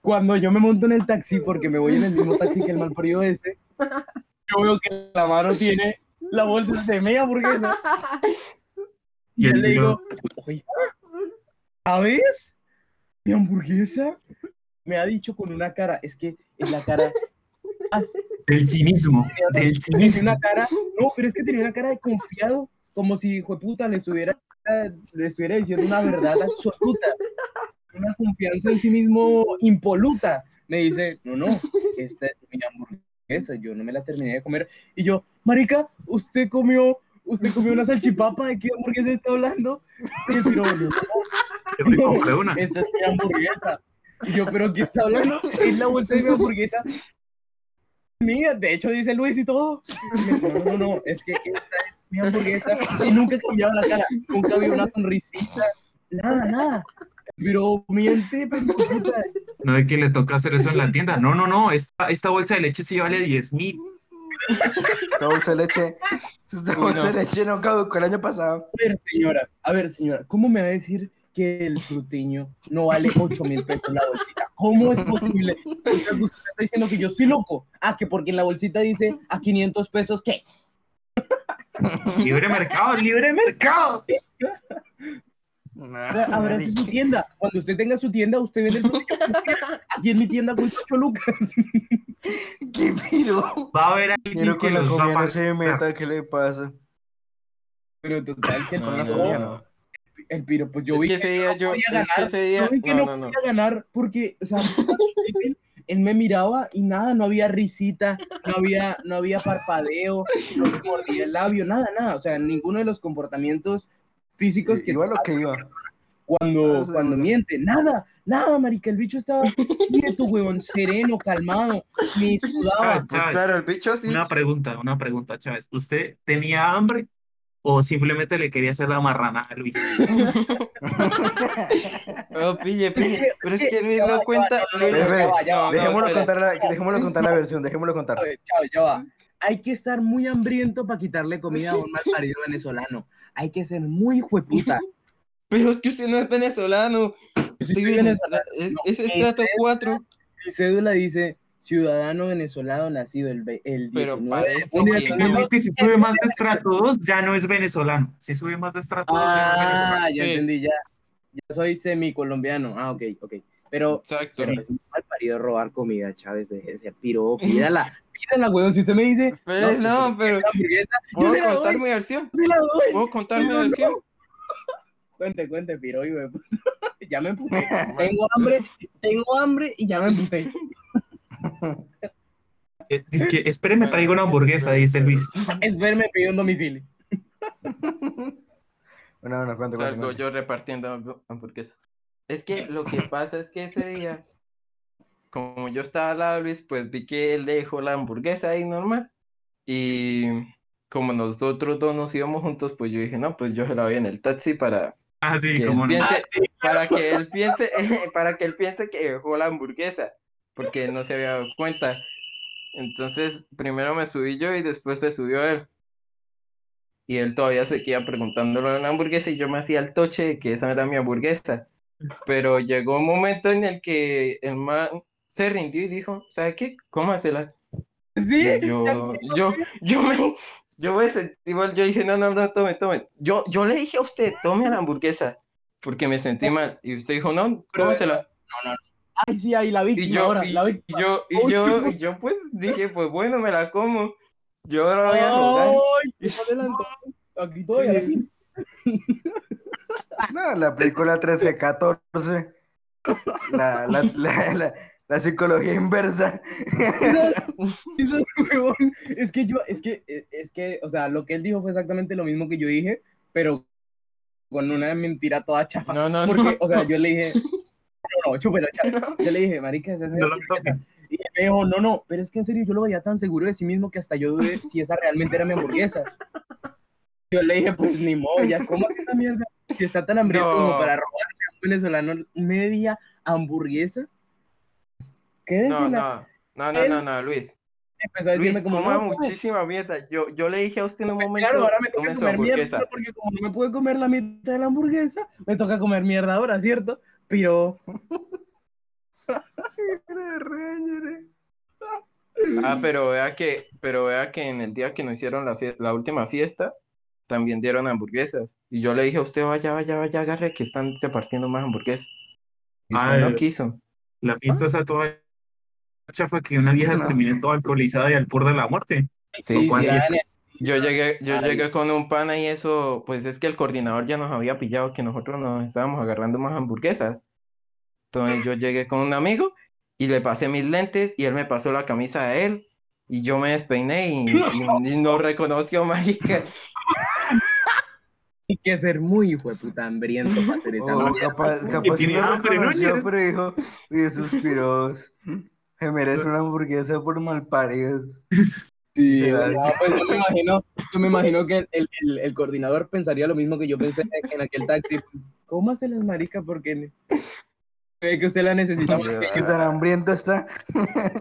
Cuando yo me monto en el taxi, porque me voy en el mismo taxi que el malparido ese, yo veo que la mano tiene la bolsa de media hamburguesa. Y él le digo, oiga, ¿sabes? Mi hamburguesa me ha dicho con una cara, es que es la cara, del cinismo, del cinismo. una cara, no, pero es que tenía una cara de confiado, como si, hijo de puta, le estuviera, le estuviera diciendo una verdad absoluta, una confianza en sí mismo impoluta. Me dice, no, no, esta es mi hamburguesa. esa, yo no me la terminé de comer. Y yo, marica, usted comió, usted comió una salchipapa, ¿de qué hamburguesa está hablando? Y yo, una. esta es mi hamburguesa. Y yo, ¿pero qué está hablando? Es la bolsa de mi hamburguesa. Mía, de hecho dice Luis y todo. No, no, no, es que esta es mi hamburguesa. Y nunca cambiaba la cara, nunca había una sonrisita, nada, nada. Pero miente, pero puta. No es que le toca hacer eso en la tienda. No, no, no. Esta, esta bolsa de leche sí vale 10 mil. Esta bolsa de leche, esta bolsa no. de leche no caducó el año pasado. A ver, señora, a ver, señora, ¿cómo me va a decir que el frutiño no vale 8 mil pesos la bolsita? ¿Cómo es posible? Usted está diciendo que yo estoy loco. Ah, que porque en la bolsita dice a 500 pesos, ¿qué? Libre mercado, libre mercado. No, O sea, abrace su tienda. Cuando usted tenga su tienda, usted vende el frutillo que quiera. Aquí en mi tienda cuesta 8 lucas. ¿Qué piro? Va a haber alguien Quiero que la los va a comida no se meta, ¿qué le pasa? Pero total, que No, no, no. No. el piro, pues yo Es vi que ese día yo, podía es ganar. que ese día, Yo vi que no, no, no, no. podía ganar porque, o sea, él, él me miraba y nada, no había risita, no había, no había parpadeo, no se mordía el labio, nada, nada. O sea, ninguno de los comportamientos físicos que Iba lo que iba. cuando, Ah, cuando miente, nada, nada, marica, el bicho estaba quieto, huevón, sereno, calmado, ni sudaba. Chávez, Pues Chávez, claro, el bicho sí. Una pregunta, una pregunta, Chávez. ¿Usted tenía hambre o simplemente le quería hacer la marrana a Luis? Oh, pille, pille. Pero es que Luis no cuenta. Dejémoslo, contar la, dejémoslo contar la versión, dejémoslo contar. Chávez, ya va. Hay que estar muy hambriento para quitarle comida a un malparido venezolano. Hay que ser muy hijueputa. Pero es que usted no es venezolano. Sí venezolano. es, No, es estrato cédula- 4. Mi cédula dice ciudadano venezolano nacido el, el Pero 19 de parece junio que del no. 2002. Realmente, si sube más de estrato 2, ya no es venezolano. Si sube más de estrato 2, ya no es venezolano. Ah, ya Sí. entendí, ya. Ya soy semicolombiano. Ah, ok, ok. Pero, Exacto. pero es mal parido robar comida, Chávez, de ese piro. Pídala, pídala, weón. Si usted me dice, Espere, no, pero yo ¿puedo la contar doy, mi versión? yo se la doy. ¿Puedo contar mi No, no. versión? Cuente, cuente, piro, de puta. Ya me emputé. Tengo hambre, tengo hambre y ya me emputé. Eh, dice que, espéreme, traigo una hamburguesa, dice Luis. Espérame, pido un domicilio. Bueno, bueno, cuenta, Salgo cuenta. yo repartiendo hambu- hamburguesas. Es que lo que pasa es que ese día, como yo estaba al lado de Luis, pues vi que él dejó la hamburguesa ahí normal. Y como nosotros dos nos íbamos juntos, pues yo dije, no, pues yo se la doy en el taxi para Ah, sí, que como él no. piense, para que él piense, para que él piense que dejó la hamburguesa, porque no se había dado cuenta. Entonces, primero me subí yo y después se subió él. Y él todavía seguía preguntándolo de la hamburguesa y yo me hacía el toche de que esa era mi hamburguesa. Pero llegó un momento en el que el man se rindió y dijo, ¿sabe qué? Cómasela. Sí, Y yo, yo, yo me, yo me sentí igual, yo dije, no, no, no, tome, tome. Yo, yo le dije a usted, tome la hamburguesa, porque me sentí mal. Y usted dijo, no, cómasela. Ay, sí, ahí la Y víctima yo, ahora, y, la y víctima. yo, y yo, y yo pues dije, pues bueno, me la como. Yo ahora voy a jugar. Ay. Aquí todavía aquí. No, la película 13-14. La, la, la, la, la psicología inversa. Eso es huevón. Es que yo, es que, es que, o sea, lo que él dijo fue exactamente lo mismo que yo dije, pero con una mentira toda chafa. No, no, Porque, no. o sea, yo le dije, no, no, chúpela, chafa. Yo le dije, marica, esa es mi No. Y él me dijo, no, no, pero es que en serio yo lo veía tan seguro de sí mismo que hasta yo dudé si esa realmente era mi hamburguesa. Yo le dije, pues ni modo, ya cómo esa mierda. Si está tan hambriento No. como para robarle a un venezolano media hamburguesa, quédesela. No, no, no, no, no, no, Luis. Empezó a decirme Luis, como, coma no, pues, muchísima mierda. Yo, yo le dije a usted en un pues, momento, claro, ahora me toca comer hamburguesa. mierda porque como no me pude comer la mitad de la hamburguesa, me toca comer mierda ahora, ¿cierto? Pero, Ah, pero vea que, pero vea que en el día que nos hicieron la, la última fiesta, también dieron hamburguesas. Y yo le dije a usted, vaya, vaya, vaya, agarre que están repartiendo más hamburguesas. Y Ah, no eh. quiso. La fiesta está toda chafa que una vieja No. termine toda alcoholizada y al borde de la muerte. Sí, sí. Yo llegué, yo llegué con un pana y eso, pues es que el coordinador ya nos había pillado que nosotros nos estábamos agarrando más hamburguesas. Entonces yo llegué con un amigo y le pasé mis lentes y él me pasó la camisa a él y yo me despeiné y, y- y no reconoció, marica. Hay que ser muy hijo de puta hambriento para hacer esa. Oh, capaz, capaz hambre, ¿no? reconoció, pero dijo, y suspiró. Se merece una hamburguesa por malparidos. Sí, no, pues yo me imagino, yo me imagino que el, el- el- coordinador pensaría lo mismo que yo pensé en aquel taxi. Pues, cómase las maricas porque ve que usted la necesita más que ¿Qué yo. tan hambriento está?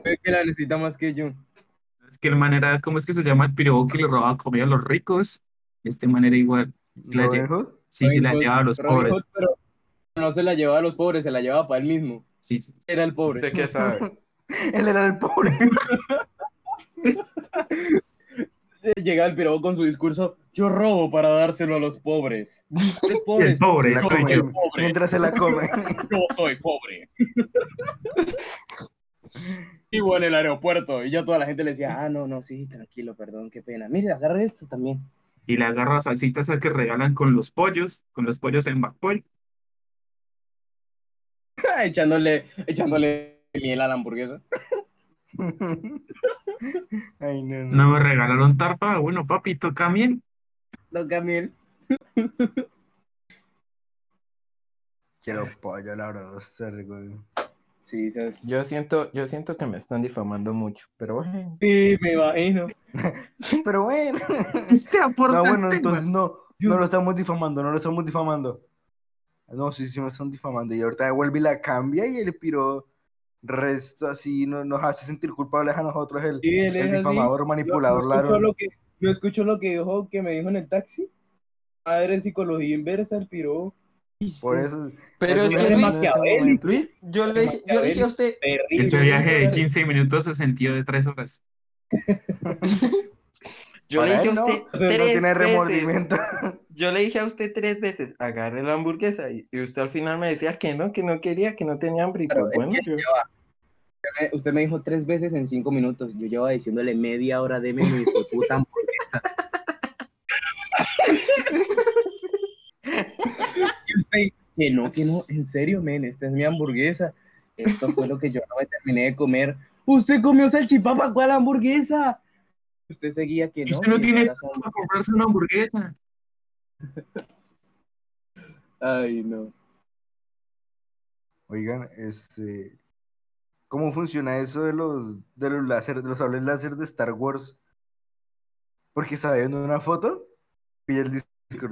Ve que la necesita más que yo. Es que el man era, ¿cómo es que se llama el piro que le robaba comida a los ricos? Este man era igual. Se la Robin lle- Hood. sí, sí, la llevaba a los Robin pobres. Hood, pero no se la llevaba a los pobres, se la llevaba para él mismo. Sí, sí. Era el pobre. ¿Usted qué sabe? Él era el pobre. Llega el piro con su discurso, yo robo para dárselo a los pobres. El pobre soy yo. Pobre. mientras se la come. Yo soy pobre. Vivo en el aeropuerto y ya toda la gente le decía, ah, no, no, sí, tranquilo, perdón, qué pena. Mire, agarre esto también. Y le agarra salsitas a que regalan con los pollos, con los pollos en McPoy. echándole, echándole miel a la hamburguesa. Ay, no, no. No me regalaron tarpa. Bueno, papi, toca miel. Toca miel. Quiero pollo a la broster, güey. Sí, ¿sabes? Yo siento, yo siento que me están difamando mucho, pero bueno. Sí, me imagino. Pero bueno. Este No, aportante, bueno, entonces no, no lo estamos difamando, no lo estamos difamando. No, sí, sí me están difamando. Y ahorita vuelve y la cambia y el piro resto así no, nos hace sentir culpables a nosotros el, Sí, difamador, Yo- manipulador, no escuchó ladrón. lo que, no escuchó lo que dijo, que me dijo en el taxi. Madre de psicología inversa, el piro. Por eso. Pero eso es Luis. Luis, yo le, dije- yo le dije a usted, Terrible. Ese yo viaje de dije- 15 minutos se sentió de 3 horas. yo le dije a no, usted no tres tiene veces, remordimiento. yo le dije a usted tres veces, agarre la hamburguesa, y, y usted al final me decía que no, que no quería, que no tenía hambre, y Claro, pues es bueno, yo- Usted me- Usted me dijo tres veces en cinco minutos. Yo llevaba diciéndole media hora de mi puta hamburguesa. Y usted, que no, que no, en serio, men, esta es mi hamburguesa. Esto fue lo que yo no me terminé de comer. Usted comió salchipapa, ¿cuál hamburguesa? Usted seguía que Y no. usted no tiene para comprarse una hamburguesa. Ay, no. Oigan, este. ¿Cómo funciona eso de los, de los láser, de los sables láser de Star Wars? Porque estaba viendo una foto y el disco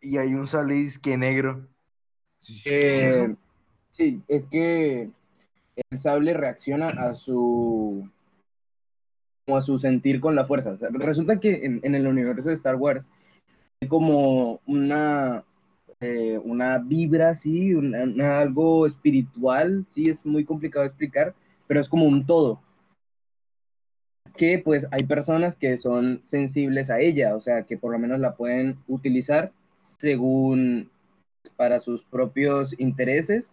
y hay un sable disque negro. Sí, ¿qué es Eh, sí, es que el sable reacciona a su como a su sentir con la fuerza. Resulta que en, el universo de Star Wars hay como una eh, una vibra una- algo espiritual, sí, es muy complicado explicar, pero es como un todo. Que pues hay personas que son sensibles a ella, o sea, que por lo menos la pueden utilizar según para sus propios intereses,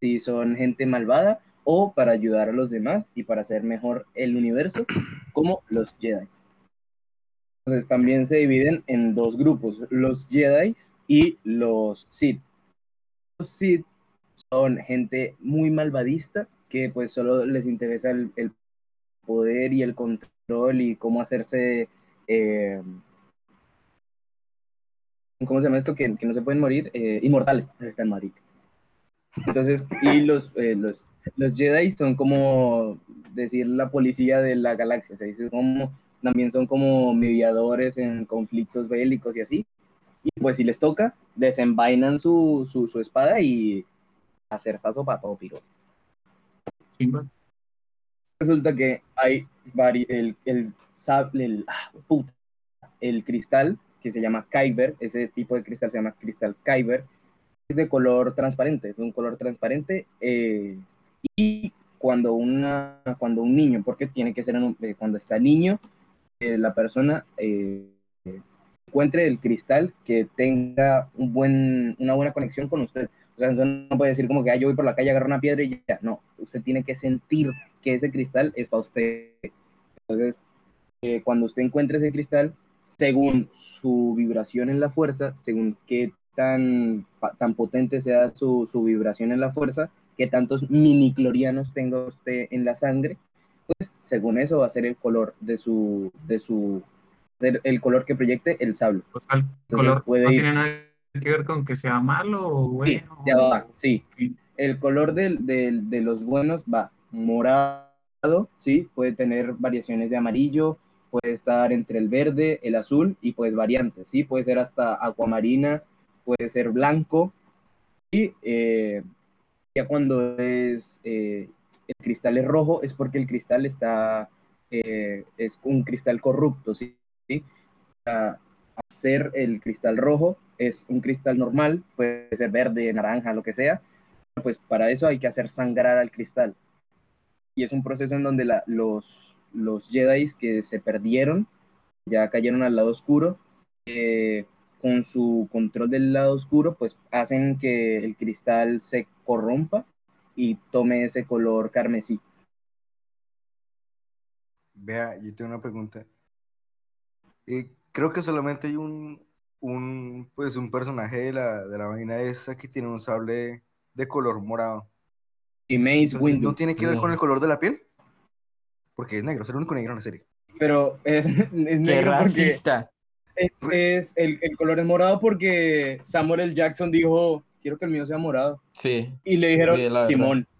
si son gente malvada, o para ayudar a los demás y para hacer mejor el universo, como los Jedi. Entonces también se dividen en dos grupos, los Jedi y los Sith. Los Sith son gente muy malvadista que pues solo les interesa el, poder y el control y cómo hacerse eh, ¿cómo se llama esto? Que, que no se pueden morir, eh, inmortales, están. Entonces, y los, eh, los, los Jedi son como decir la policía de la galaxia, se dice como, también son como mediadores en conflictos bélicos y así. Y pues si les toca, desenvainan su, su, su espada y hacer sazo para todo piro. Resulta que hay vari- el, el, sable- el, ah, puta, el cristal que se llama Kyber, ese tipo de cristal se llama cristal Kyber, es de color transparente, es un color transparente eh, y cuando, una, cuando un niño, porque tiene que ser un- eh, cuando está niño, eh, la persona eh, encuentre el cristal que tenga un buen, una buena conexión con usted. O sea, no puede decir como que ah, yo voy por la calle, agarro una piedra y ya. No, usted tiene que sentir que ese cristal es para usted. Entonces, cuando usted encuentre ese cristal, según su vibración en la fuerza, según qué tan, tan potente sea su, su vibración en la fuerza, qué tantos mini clorianos tenga usted en la sangre, pues según eso va a ser el color de su, de su, ser el color que proyecte el sable. O sea, el color puede no tiene nada que ver con que sea malo o bueno. Sí, ya va, sí. El color del, del, de los buenos va morado, sí, puede tener variaciones de amarillo, puede estar entre el verde, el azul y pues variantes, ¿sí? Puede ser hasta acuamarina, puede ser blanco y eh, ya cuando es eh, el cristal es rojo es porque el cristal está, eh, es un cristal corrupto, ¿sí? Para hacer el cristal rojo es un cristal normal, puede ser verde, naranja, lo que sea, pues para eso hay que hacer sangrar al cristal. Y es un proceso en donde la, los, los Jedi que se perdieron, ya cayeron al lado oscuro, con su control del lado oscuro, pues hacen que el cristal se corrompa y tome ese color carmesí. Vea, yo tengo una pregunta. Eh, creo que solamente hay un, un, pues un personaje de la, de la vaina esa que tiene un sable de color morado. Y Mace Windu. ¿No tiene que ver con el color de la piel? Porque es negro, es el único negro en la serie. Pero es, es negro racista! Es, el, el, color es morado porque Samuel L. Jackson dijo, quiero que el mío sea morado. Sí. Y le dijeron, Simón.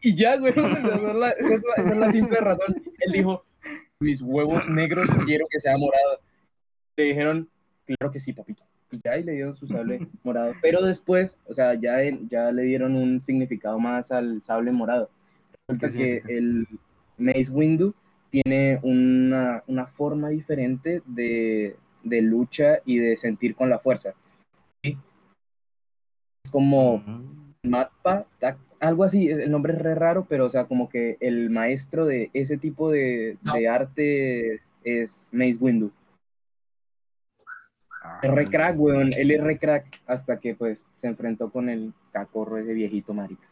Y ya, güey, esa, es la, simple razón. Él dijo, mis huevos negros quiero que sea morado. Le dijeron, claro que sí, papito. Y ya, y le dieron su sable morado. Pero después, o sea, ya, ya le dieron un significado más al sable morado. Resulta que el, Mace Windu tiene una, una forma diferente de, de, lucha y de sentir con la fuerza. Es como Matpa, algo así, el nombre es re raro, pero o sea, como que el maestro de ese tipo de, de arte es Mace Windu. Ah, es re crack, weón, él es re crack hasta que pues se enfrentó con el cacorro ese viejito marica.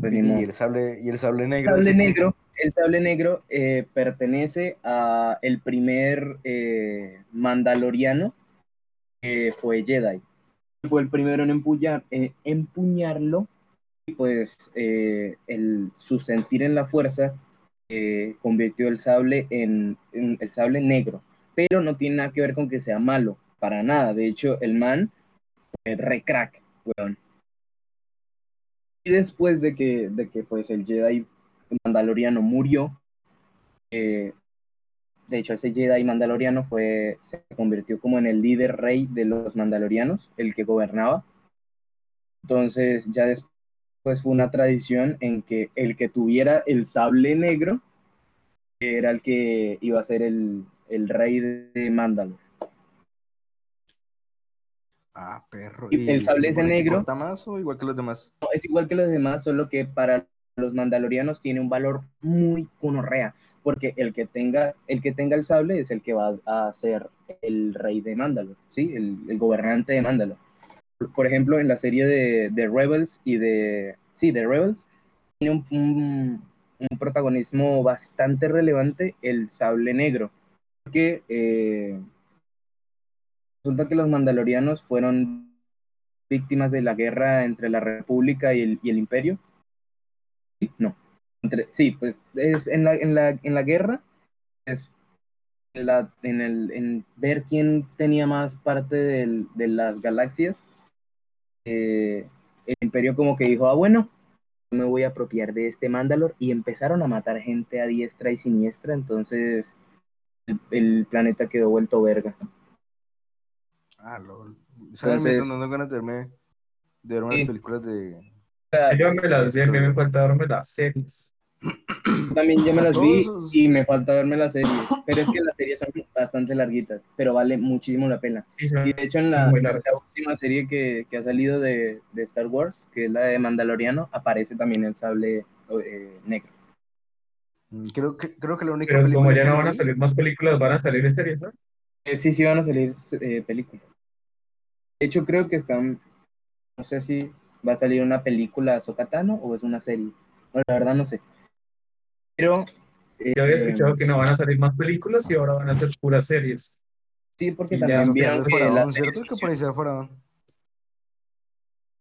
Pues, y, el sable, y el sable negro. El sable negro, el sable negro eh, pertenece a el primer eh, mandaloriano que fue Jedi. Fue el primero en, en empuñarlo y pues eh, el, su sentir en la fuerza convirtió el sable en, en, el sable negro. Pero no tiene nada que ver con que sea malo, para nada. De hecho, el man fue re crack, weón. Y después de que, de que pues el Jedi mandaloriano murió, eh, de hecho ese Jedi mandaloriano fue, se convirtió como en el líder rey de los mandalorianos, el que gobernaba. Entonces ya después fue una tradición en que el que tuviera el sable negro era el que iba a ser el, el rey de Mandalor. Ah, perro. Y, el sable ese negro. más o igual que los demás? No, es igual que los demás, solo que para los mandalorianos tiene un valor muy conorrea, porque el que tenga el, que tenga el sable es el que va a ser el rey de Mandalor, ¿sí? El, gobernante de Mandalor. Por ejemplo, en la serie de, de, Rebels y de... Sí, de Rebels, tiene un, protagonismo bastante relevante el sable negro, porque... Eh, Resulta que los mandalorianos fueron víctimas de la guerra entre la República y el Imperio. No. Entre, sí, pues en, la, en, la, en la guerra es la, en, el, en ver quién tenía más parte del, de las galaxias. Eh, el Imperio como que dijo, ah, bueno, me voy a apropiar de este Mandalor y empezaron a matar gente a diestra y siniestra, entonces el, el planeta quedó vuelto verga. Ah, lol. ¿Sabes? Me están dando ganas de verme, de ver unas películas de. Yo me las vi, a mí me falta verme las series. También ya me las vi y me falta verme las series. Pero es que las series son bastante larguitas, pero vale muchísimo la pena. y de hecho, en la, última serie que, que ha salido de, de, Star Wars, que es la de Mandaloriano, aparece también el sable eh, negro. Mm, creo que, creo que la única pero Como ya no van a salir más películas, van a salir series, ¿no? Eh, sí, sí van a salir eh, películas. De hecho, creo que están, no sé si va a salir una película Sokatano o es una serie. Bueno, la verdad no sé. Pero... Yo había escuchado que no van a salir más películas y ahora van a ser puras series. Sí, porque también vieron que la ¿cierto? Que parecía fuera.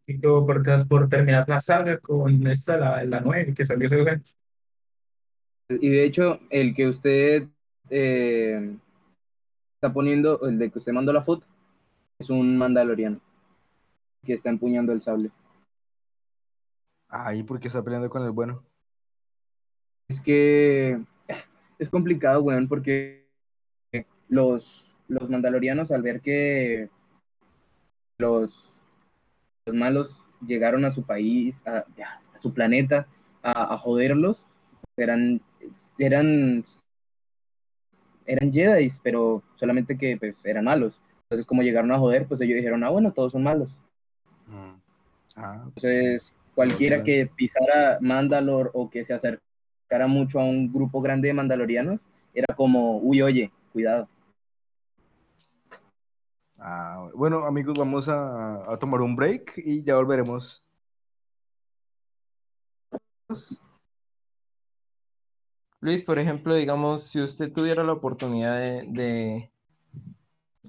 Y todo por, por, terminar la saga con esta, la, la 9, que salió ese Y de hecho, el que usted eh, está poniendo, el de que usted mandó la foto, es un mandaloriano que está empuñando el sable. Ay, ¿por qué está peleando con el bueno? Es que es complicado, weón, porque los, los mandalorianos al ver que los, los malos llegaron a su país, a, a su planeta, a, a, joderlos, eran, eran, eran Jedi, pero solamente que pues eran malos. Entonces, como llegaron a joder, pues ellos dijeron, ah, bueno, todos son malos. Mm. Ah, Entonces, cualquiera que pisara Mandalor o que se acercara mucho a un grupo grande de mandalorianos, era como, uy, oye, cuidado. Ah, bueno, amigos, vamos a, a, tomar un break y ya volveremos. Luis, por ejemplo, digamos, si usted tuviera la oportunidad de, de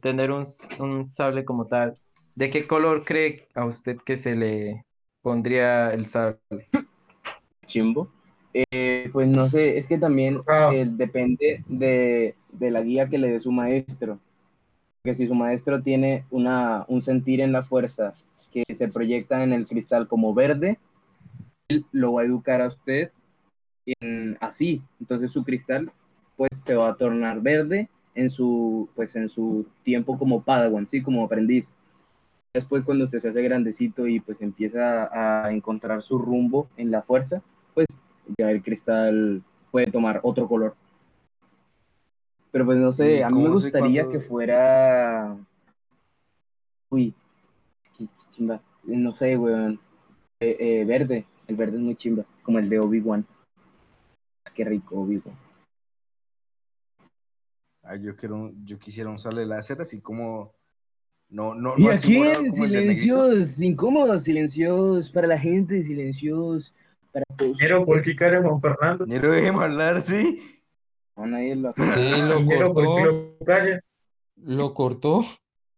tener un, un, sable como tal, ¿de qué color cree a usted que se le pondría el sable? Chimbo. Eh, pues no sé, es que también eh, depende de, de, la guía que le dé su maestro. Que si su maestro tiene una, un sentir en la fuerza que se proyecta en el cristal como verde, él lo va a educar a usted en, así. Entonces su cristal pues se va a tornar verde en su, pues, en su tiempo como padawan, ¿sí? como aprendiz. Después cuando usted se hace grandecito y pues empieza a encontrar su rumbo en la fuerza, pues ya el cristal puede tomar otro color. Pero pues no sé, a mí me gustaría cuando... que fuera... Uy, qué chimba. No sé, weón. Eh, eh, verde. El verde es muy chimba, como el de Obi-Wan. Qué rico, Obi-Wan. Ah, yo quiero, yo quisiera un sable láser así como no, no, ¿Y no aquí silencios incómodos, silencios para la gente, silencios para todos. Pero, ¿por qué cara Juan Fernando? Nero, déjeme hablar, sí. No, nadie lo... Sí, lo Nero, ¿por qué cortó. lo cortó.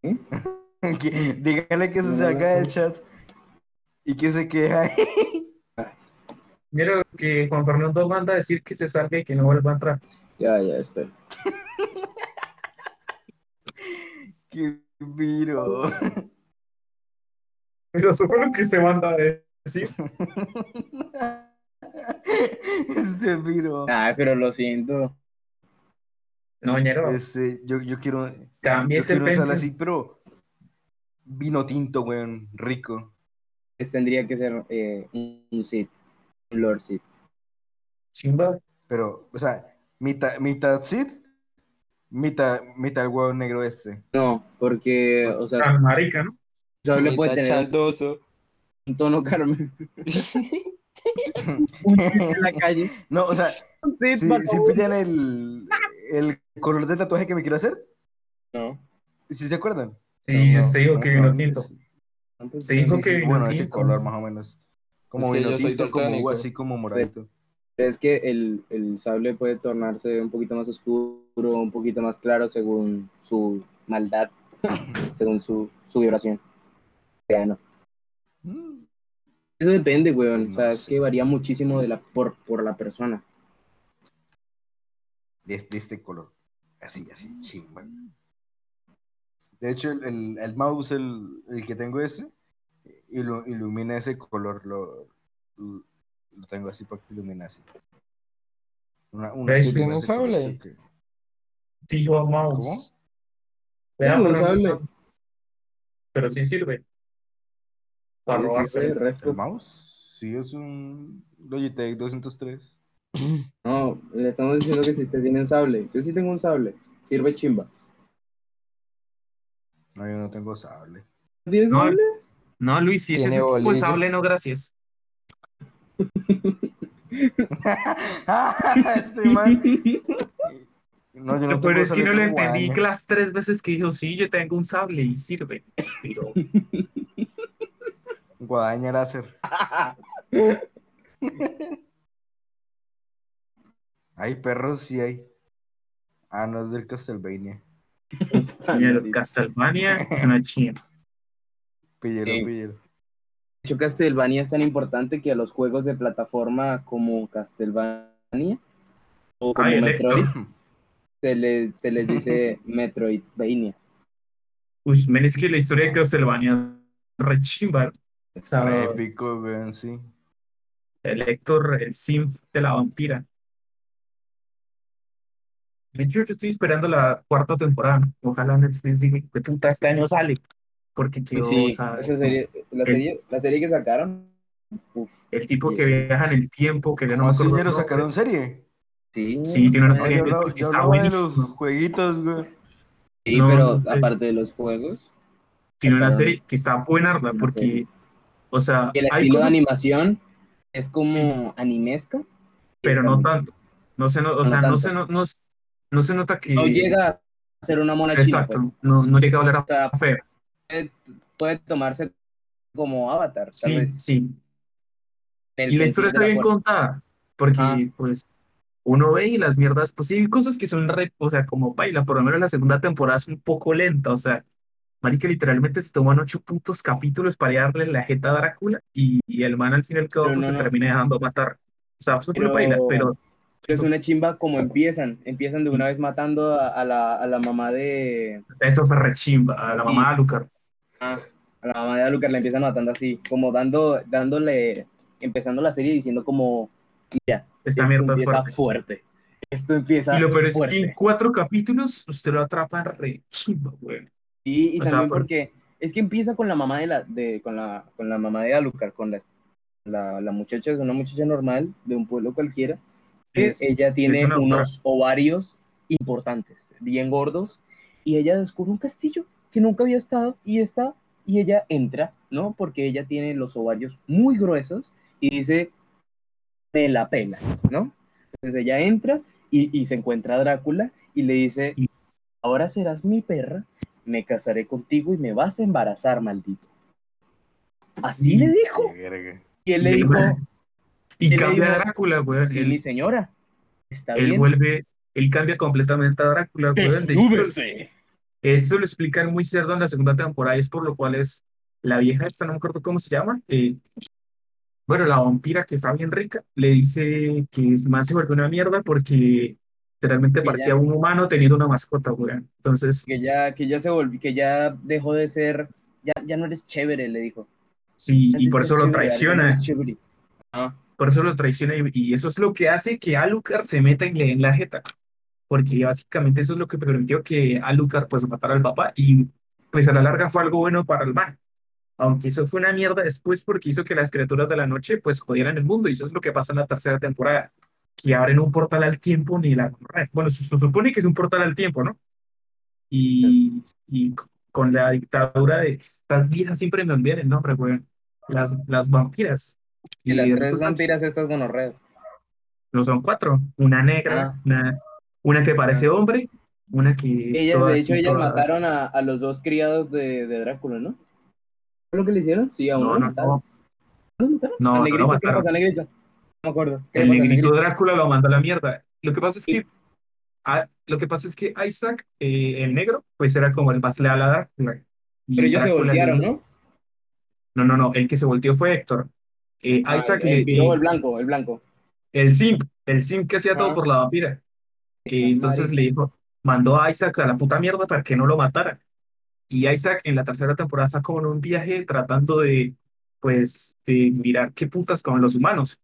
¿Eh? Que- Dígale que se saca del chat y que se queja ahí. Nero, que Juan Fernando manda a decir que se salga y que no vuelva a entrar. Ya, ya, espera. Qué piro. Eso fue lo que se manda a decir. Este piro. Ah, pero lo siento. No, Nero, Este, yo, yo quiero, cambie yo ese quiero así, pero vino tinto, weón, rico. Pues tendría que ser eh, un Sith, un Lord Sith. Chimba. Pero, o sea, mitad, mitad Sid, mitad, mitad el huevo negro este. No, porque, o sea, Tan marica, ¿no? solo puede Mitad tener chandoso. un tono Carmen. en la calle. No, o sea, Sith, si, si pillan el, el color de tatuaje que me quiero hacer, No. ¿sí se acuerdan? Sí, No, usted dijo No, que vino tinto. sí. Sí, dijo Sí, que sí, vino bueno, ese color más o menos. Como Es que vino yo tinto, como así como moradito. Es que el, el sable puede tornarse un poquito más oscuro, un poquito más claro según su maldad, según su, su vibración. Ya, no. Mm. Eso depende, weón. No o sea, es que varía muchísimo de la, por, por la persona. De, de este color. Así, así, chingón. De hecho, el, el, el mouse, el, el que tengo ese, ilu- ilumina ese color. Lo, lo, lo tengo así para que ilumine así. Una, una ¿Ves? chica ¿Tiene un ese color, sable? que- Tío ¿Cómo? Mouse. Tengo un pero, sable. pero sí sirve. Para Sí, robarse. sí, el resto. ¿El mouse? Sí, es un Logitech 203. No, le estamos diciendo que si usted tiene un sable. Yo sí tengo un sable. Sirve chimba. No, yo no tengo sable. ¿Tienes No, sable? No, Luis, si es ese tipo de sable, no, gracias. este man. No, yo no Pero es que no lo entendí que las tres veces que dijo, sí, yo tengo un sable y sirve. Pero, Guadaña láser. Hay perros, sí hay. Ah, no es del Castlevania. Castlevania es una china. Pillero, Sí. pillero. De hecho, Castlevania es tan importante que a los juegos de plataforma como Castlevania o como Ay, Electro. Metroid, se les, se les dice Metroidvania. Uy, men, es que la historia de Castlevania es re chimba. O sea, Re épico, weón, sí. el Héctor, el sim de la vampira. De hecho, yo estoy esperando la cuarta temporada. Ojalá Netflix diga que puta este año sale. Porque quiero Sí, saber esa serie, la, el- serie, la serie que sacaron. Uf, el tipo que viaja en el tiempo, que ya no ¿Cómo me acuerdo el nombre. sacaron serie? sí, Sí, tiene una Ah, serie yo hablaba, que yo está de los jueguitos, güey. sí, No, pero no sé. aparte de los juegos, Tiene una serie que está buena, ¿verdad? Porque, serie. o sea, el hay estilo de animación es como animesca, pero no tanto. No se, no, o No sea, no se, no, no, no se nota que... no llega a ser una mona china, Exacto, pues. no, no llega a hablar O sea, a feo. Puede, tomarse como Avatar, tal Sí, vez. sí. Y la historia está bien contada, porque Ajá. pues uno ve y las mierdas, pues sí, hay cosas que son re, o sea, como baila, por lo menos la segunda temporada es un poco lenta, o sea, marica literalmente se toman ocho puntos capítulos para darle la jeta a Drácula y, y el man al fin y al cabo Pero pues no, se no. termina dejando matar. O sea, súper Pero, baila, pero pero es una chimba como empiezan. Empiezan de una vez matando a, a la, a la mamá de. eso fue re chimba, a la mamá de Alucard. Ah, a la mamá de Alucard la empiezan matando así, como dando, dándole. Empezando la serie diciendo como. Mira, Esta esto mierda empieza fuerte. fuerte. Esto empieza Y lo peor es que en cuatro capítulos usted lo atrapa re chimba, güey. Y, y sea, también por- porque es que empieza con la mamá de la, de, con la, con la mamá de Alucard, con la, la, la muchacha, es una muchacha normal de un pueblo cualquiera, que Es- ella tiene unos ovarios importantes, bien gordos, y ella descubre un castillo que nunca había estado y está, y ella entra, ¿no? Porque ella tiene los ovarios muy gruesos y dice, me la pelas, ¿no? Entonces ella entra y, y se encuentra a Drácula y le dice, ahora serás mi perra, me casaré contigo y me vas a embarazar, maldito. Así le dijo. Y él le dijo, Y él cambia a Drácula, güey. sí, Él- mi señora, está él bien. vuelve, él cambia completamente a Drácula, weón. Eso lo explican muy cerdo en la segunda temporada, y es por lo cual es la vieja esta, no me acuerdo cómo se llama, eh, bueno, la vampira que está bien rica, le dice que es más se vuelve una mierda porque literalmente Que parecía ya- un humano teniendo una mascota, weón. Entonces, Que ya, que ya se volvió, que ya dejó de ser, ya, ya no eres chévere, le dijo. sí, y por eso lo chévere, ahora ya no traiciona, eres chévere. Ah, por eso lo traiciona, y, eso es lo que hace que Alucard se meta y le den la jeta. Porque básicamente eso es lo que permitió que Alucard pues matara al papá y pues a la larga fue algo bueno para el man. Aunque eso fue una mierda después porque hizo que las criaturas de la noche pues jodieran el mundo y eso es lo que pasa en la tercera temporada, que abren un portal al tiempo ni la... Bueno, se, se supone que es un portal al tiempo, ¿no? Y, y con la dictadura de estas viejas siempre me olvidan el nombre, güey. Las, las vampiras. y las tres vampiras estas gonorreas. No son cuatro. Una negra, Ah. una, una que parece hombre, una que es Ellas, toda de hecho, así, ellas toda- mataron a, a los dos criados de, de Drácula, ¿no? ¿Fue lo que le hicieron? Sí, a uno No, no, mataron. no. ¿No lo mataron? No, ¿Al no lo negrito? ¿Qué le mataron. negrito? No me acuerdo. ¿Qué El negrito negrito? Drácula lo mandó a la mierda. Lo que pasa es Sí. que, ah, lo que pasa es que Isaac, eh, el negro, pues era como el más leal a Drácula. Y Pero ellos se Drácula le- voltearon, ¿no? No, no, no. El que se volteó fue Héctor. Eh, Ah, Isaac el, le- el eh, el blanco, el blanco. el simp, el simp que hacía todo Ah. por la vampira. Eh, Ah, entonces le dijo, mandó a Isaac a la puta mierda para que no lo matara. Y Isaac en la tercera temporada está como en un viaje tratando de, pues, de mirar qué putas con los humanos.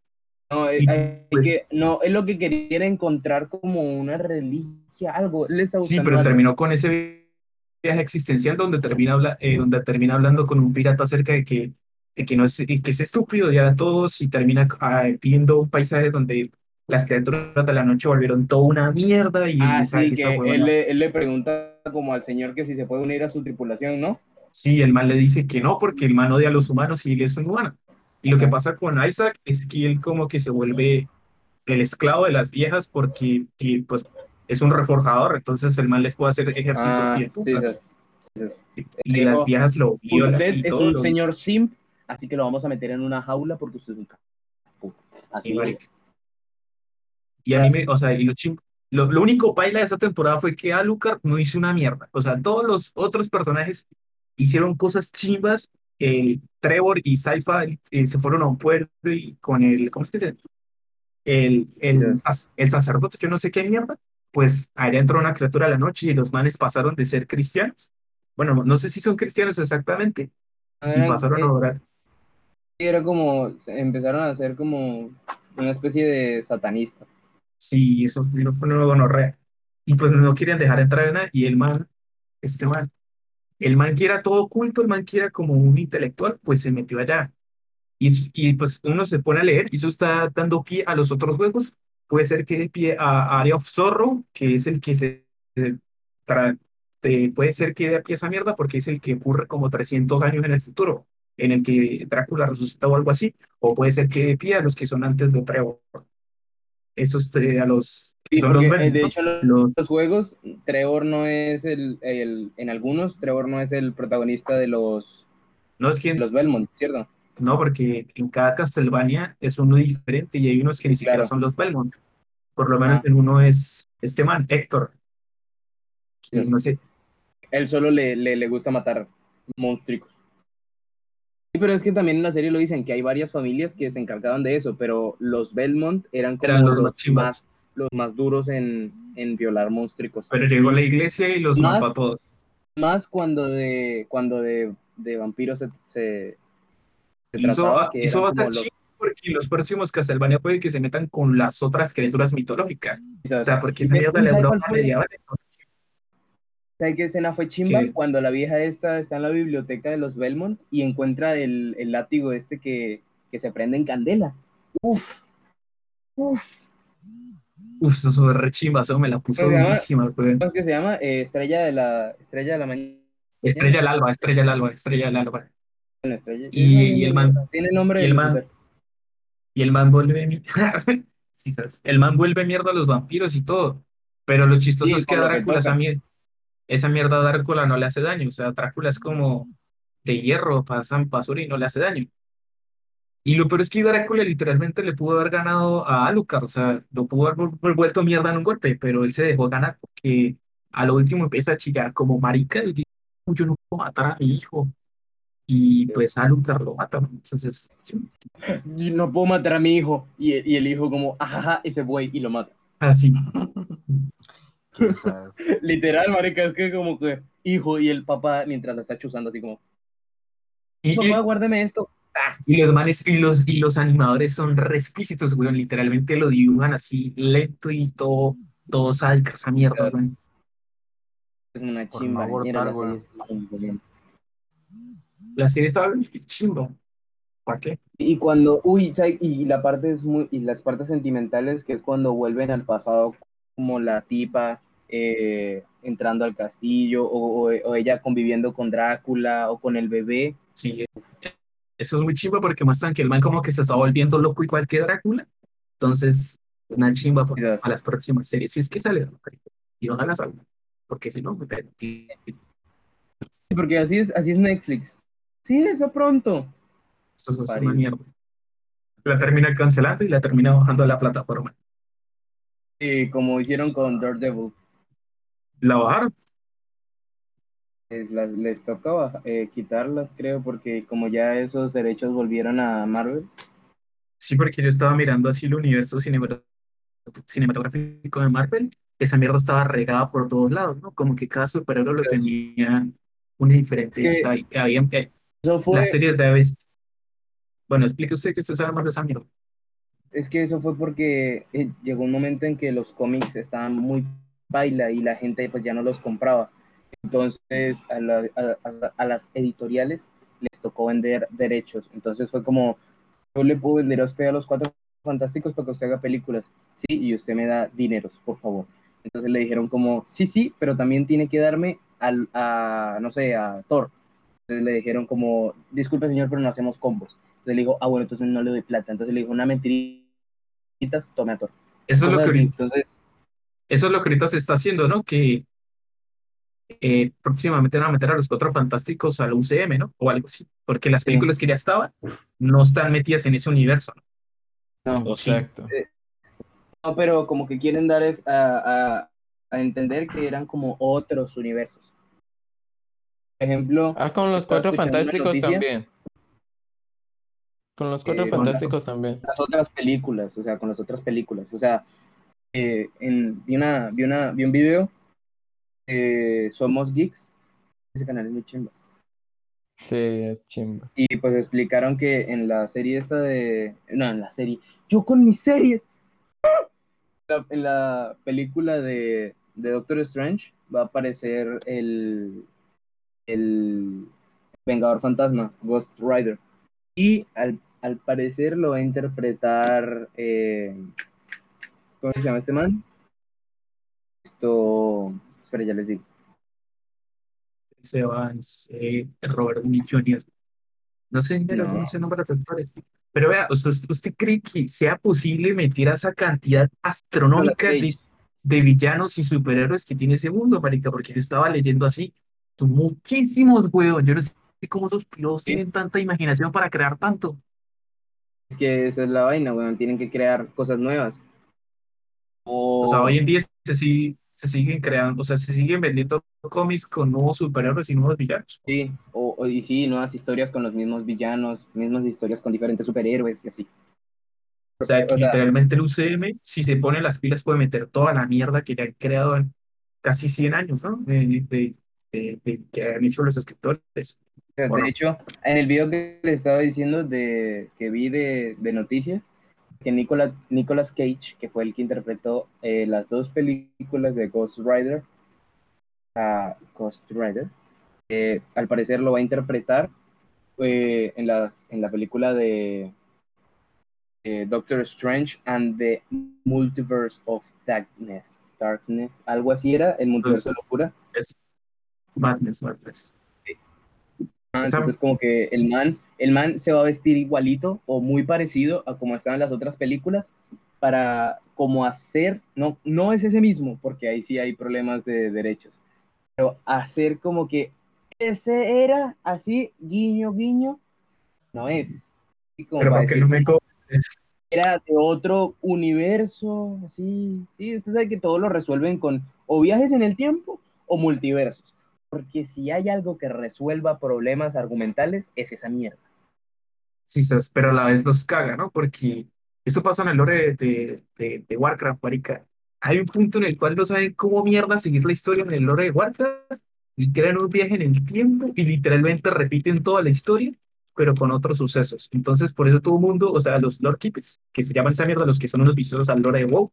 No, eh, Y, hay pues- que, no, es lo que quería era encontrar como una reliquia, algo. Él le está Sí, pero algo. terminó con ese viaje existencial donde termina, eh, donde termina hablando con un pirata acerca de que, de que, no es, que es estúpido ya a todos y termina ah, viendo un paisaje donde las criaturas de la noche volvieron toda una mierda y Ah, sí, que él le, él le pregunta como al señor que si se puede unir a su tripulación, ¿no? Sí, el man le dice que no, porque el man odia a los humanos y él es un humano. Y lo que pasa con Isaac es que él como que se vuelve el esclavo de las viejas porque y, pues es un reforjador, entonces el man les puede hacer ejércitos Ah, bien sí, sí, sí. Y las viejas lo violan Usted y es un lo- señor simp, así que lo vamos a meter en una jaula porque usted es un. Así marica. Y a mí me, o sea, y lo, chim- lo, lo único paila de esa temporada fue que Alucard no hizo una mierda. O sea, todos los otros personajes hicieron cosas chimbas. eh, Trevor y Saifa eh, se fueron a un pueblo y con el, ¿cómo es que se el, el, el sacerdote, yo no sé qué mierda, pues allá entró una criatura a la noche y los manes pasaron de ser cristianos. Bueno, no sé si son cristianos exactamente. Y pasaron a orar. Era como, empezaron a ser como una especie de satanistas. Sí, eso fue, una gonorrea. Y pues no querían dejar entrar a nadie. Y el man, este man, el man que era todo oculto, el man que era como un intelectual, pues se metió allá. Y, y pues uno se pone a leer y eso está dando pie a los otros juegos. Puede ser que dé pie a Area of Zorro, que es el que se... puede ser que dé pie a esa mierda porque es el que ocurre como 300 años en el futuro, en el que Drácula resucita o algo así. O puede ser que dé pie a los que son antes de Trevor. Esos eh, a los de hecho, los, los, juegos, Trevor no es el, el, en algunos, Trevor no es el protagonista de los, no es quien, los Belmont, ¿cierto? No, porque en cada Castlevania es uno diferente y hay unos que ni siquiera son los Belmont. Por lo menos ah. en uno es este man, Héctor. no sé. Él solo le, le, le gusta matar monstruos. Sí, pero es que también en la serie lo dicen que hay varias familias que se encargaban de eso, pero los Belmont eran como eran los, los más, los más duros en, en violar monstruos. Pero llegó la iglesia y los mató a todos. Más cuando de, cuando de, de vampiros se, se, se hizo, hizo bastante los... porque los próximos Castlevania puede que se metan con las otras criaturas mitológicas. O sea, porque esa mierda de la Europa medieval. ¿Sabes qué escena fue chimba? ¿Qué? Cuando la vieja esta está en la biblioteca de los Belmont y encuentra el, el látigo este que, que se prende en candela. Uf, uf. Uf, eso fue re chimba, eso me la puso durísima, güey. ¿Cómo es que se llama? Eh, estrella de la Estrella de la mañana. Estrella del alba, estrella del alba, estrella del alba. Estrella. Y, y, el man. Tiene nombre y el man, y el man vuelve. sí, el man vuelve mierda a los vampiros y todo. Pero lo chistoso sí, es que Drácula mierda, esa mierda a Drácula no le hace daño. O sea, Drácula es como de hierro, pasan basura y no le hace daño. Y lo peor es que Drácula literalmente le pudo haber ganado a Alucard, o sea, lo pudo haber vuelto mierda en un golpe, pero él se dejó ganar porque a lo último empieza a chillar como marica y dice, yo no puedo matar a mi hijo. Y pues Alucard lo mata. Entonces... Yo no puedo matar a mi hijo. Y, y el hijo como, ajaja, ese buey, y lo mata. Así. Literal, marica, es que como que hijo y el papá mientras lo está chuzando así como, y, papá, guárdeme esto. Y los manes y los, y los animadores son respícitos, weón. Literalmente lo dibujan así lento y todo, todo sádica esa mierda, weón. Es una chimba. Abortar, weón. La serie estaba chimba. ¿Para qué? Y cuando, uy, y la parte es muy, y las partes sentimentales, que es cuando vuelven al pasado, como la tipa eh, entrando al castillo, o, o, o ella conviviendo con Drácula, o con el bebé. Sí, eso es muy chimba porque muestran que el man como que se está volviendo loco igual que Drácula. Entonces, una chimba por, a las próximas series. Si es que sale, y ojalá salga. Porque si no, me Sí, porque así es, así es Netflix. Sí, eso pronto. Eso es una mierda. La termina cancelando y la termina bajando a la plataforma. Sí, como hicieron con Daredevil. ¿La bajaron? les, les toca eh, quitarlas, creo, porque como ya esos derechos volvieron a Marvel. Sí, porque yo estaba mirando así el universo cinematográfico de Marvel, esa mierda estaba regada por todos lados, ¿no? Como que cada superhéroe lo tenía una diferencia. Es que, o sea, había, eso fue, las series de aves. Bueno, explique usted que usted sabe más de esa mierda. Es que eso fue porque eh, llegó un momento en que los cómics estaban muy baila y la gente pues ya no los compraba. Entonces a, la, a, a, las editoriales les tocó vender derechos. Entonces fue como, yo le puedo vender a usted a los cuatro fantásticos para que usted haga películas, sí, y usted me da dineros, por favor. Entonces le dijeron como, sí, sí, pero también tiene que darme al, a, no sé, a Thor. Entonces le dijeron como, disculpe señor, pero no hacemos combos. Entonces le dijo, ah, bueno, entonces no le doy plata. Entonces le dijo, una mentiritas, tome a. Eso es, lo que ahorita, entonces, eso es lo que ahorita se está haciendo, ¿no? Que eh, próximamente van a meter a los cuatro fantásticos al UCM, ¿no? O algo así, porque las películas sí. que ya estaban no están metidas en ese universo. No, no exacto. Sí. No, pero como que quieren dar a, a, a, entender que eran como otros universos. Por ejemplo. Ah, con los cuatro fantásticos también. Con los cuatro Eh, fantásticos también. las otras películas, o sea, con las otras películas. O sea, eh, en, vi, una, vi, una, vi un video de Somos Geeks, ese canal es muy chimba. Sí, es chimba. Y pues explicaron que en la serie esta de... No, en la serie. Yo con mis series. La- en la película de, de Doctor Strange va a aparecer el, el Vengador Fantasma, Ghost Rider. Y al, al parecer lo va a interpretar... eh, ¿Cómo se llama este man? Esto... Espera, ya les digo. Evans, eh, Robert Downey Jr. No sé, pero No. no sé nombres de actores. Pero vea, ¿usted, ¿usted cree que sea posible meter a esa cantidad astronómica de, villanos y superhéroes que tiene ese mundo, marica? Porque yo estaba leyendo así. Son muchísimos, weón. Yo no sé cómo esos pilotos Sí. tienen tanta imaginación para crear tanto. Es que esa es la vaina, weón. Tienen que crear cosas nuevas. O sea, hoy en día se, sigue- se siguen creando, o sea, se siguen vendiendo cómics con nuevos superhéroes y nuevos villanos. Sí, o, o- y sí, nuevas historias con los mismos villanos, mismas historias con diferentes superhéroes y así. O sea, que O sea- literalmente el UCM, si se pone las pilas, puede meter toda la mierda que le han creado en casi 100 años, ¿no? De, de- de- de- que han hecho los escritores. O sea, Bueno. De hecho, en el video que les estaba diciendo de que vi de, de noticias, que Nicolas, Nicolas Cage, que fue el que interpretó eh, las dos películas de Ghost Rider, a Ghost Rider, eh, al parecer lo va a interpretar eh, en, las- en la película de Doctor Strange and the Multiverse of Darkness. Darkness, algo así era, el multiverso de locura. Madness, madness. Ah, Entonces como que el man, el man se va a vestir igualito o muy parecido a como estaban las otras películas para como hacer, no, no es ese mismo, porque ahí sí hay problemas de derechos, pero hacer como que ese era así, guiño, guiño, no es. Y como Pero para decir no me era de otro universo, así. Sí, usted sabe que todo lo resuelven con o viajes en el tiempo o multiversos. Porque si hay algo que resuelva problemas argumentales, es esa mierda. Sí, pero a la vez los caga, ¿no? Porque eso pasa en el lore de, de, Warcraft, marica. Hay un punto en el cual no saben cómo mierda seguir la historia en el lore de Warcraft y crean un viaje en el tiempo y literalmente repiten toda la historia, pero con otros sucesos. Entonces, por eso todo el mundo, o sea, los lore keepers, que se llaman esa mierda, los que son unos viciosos al lore de WoW,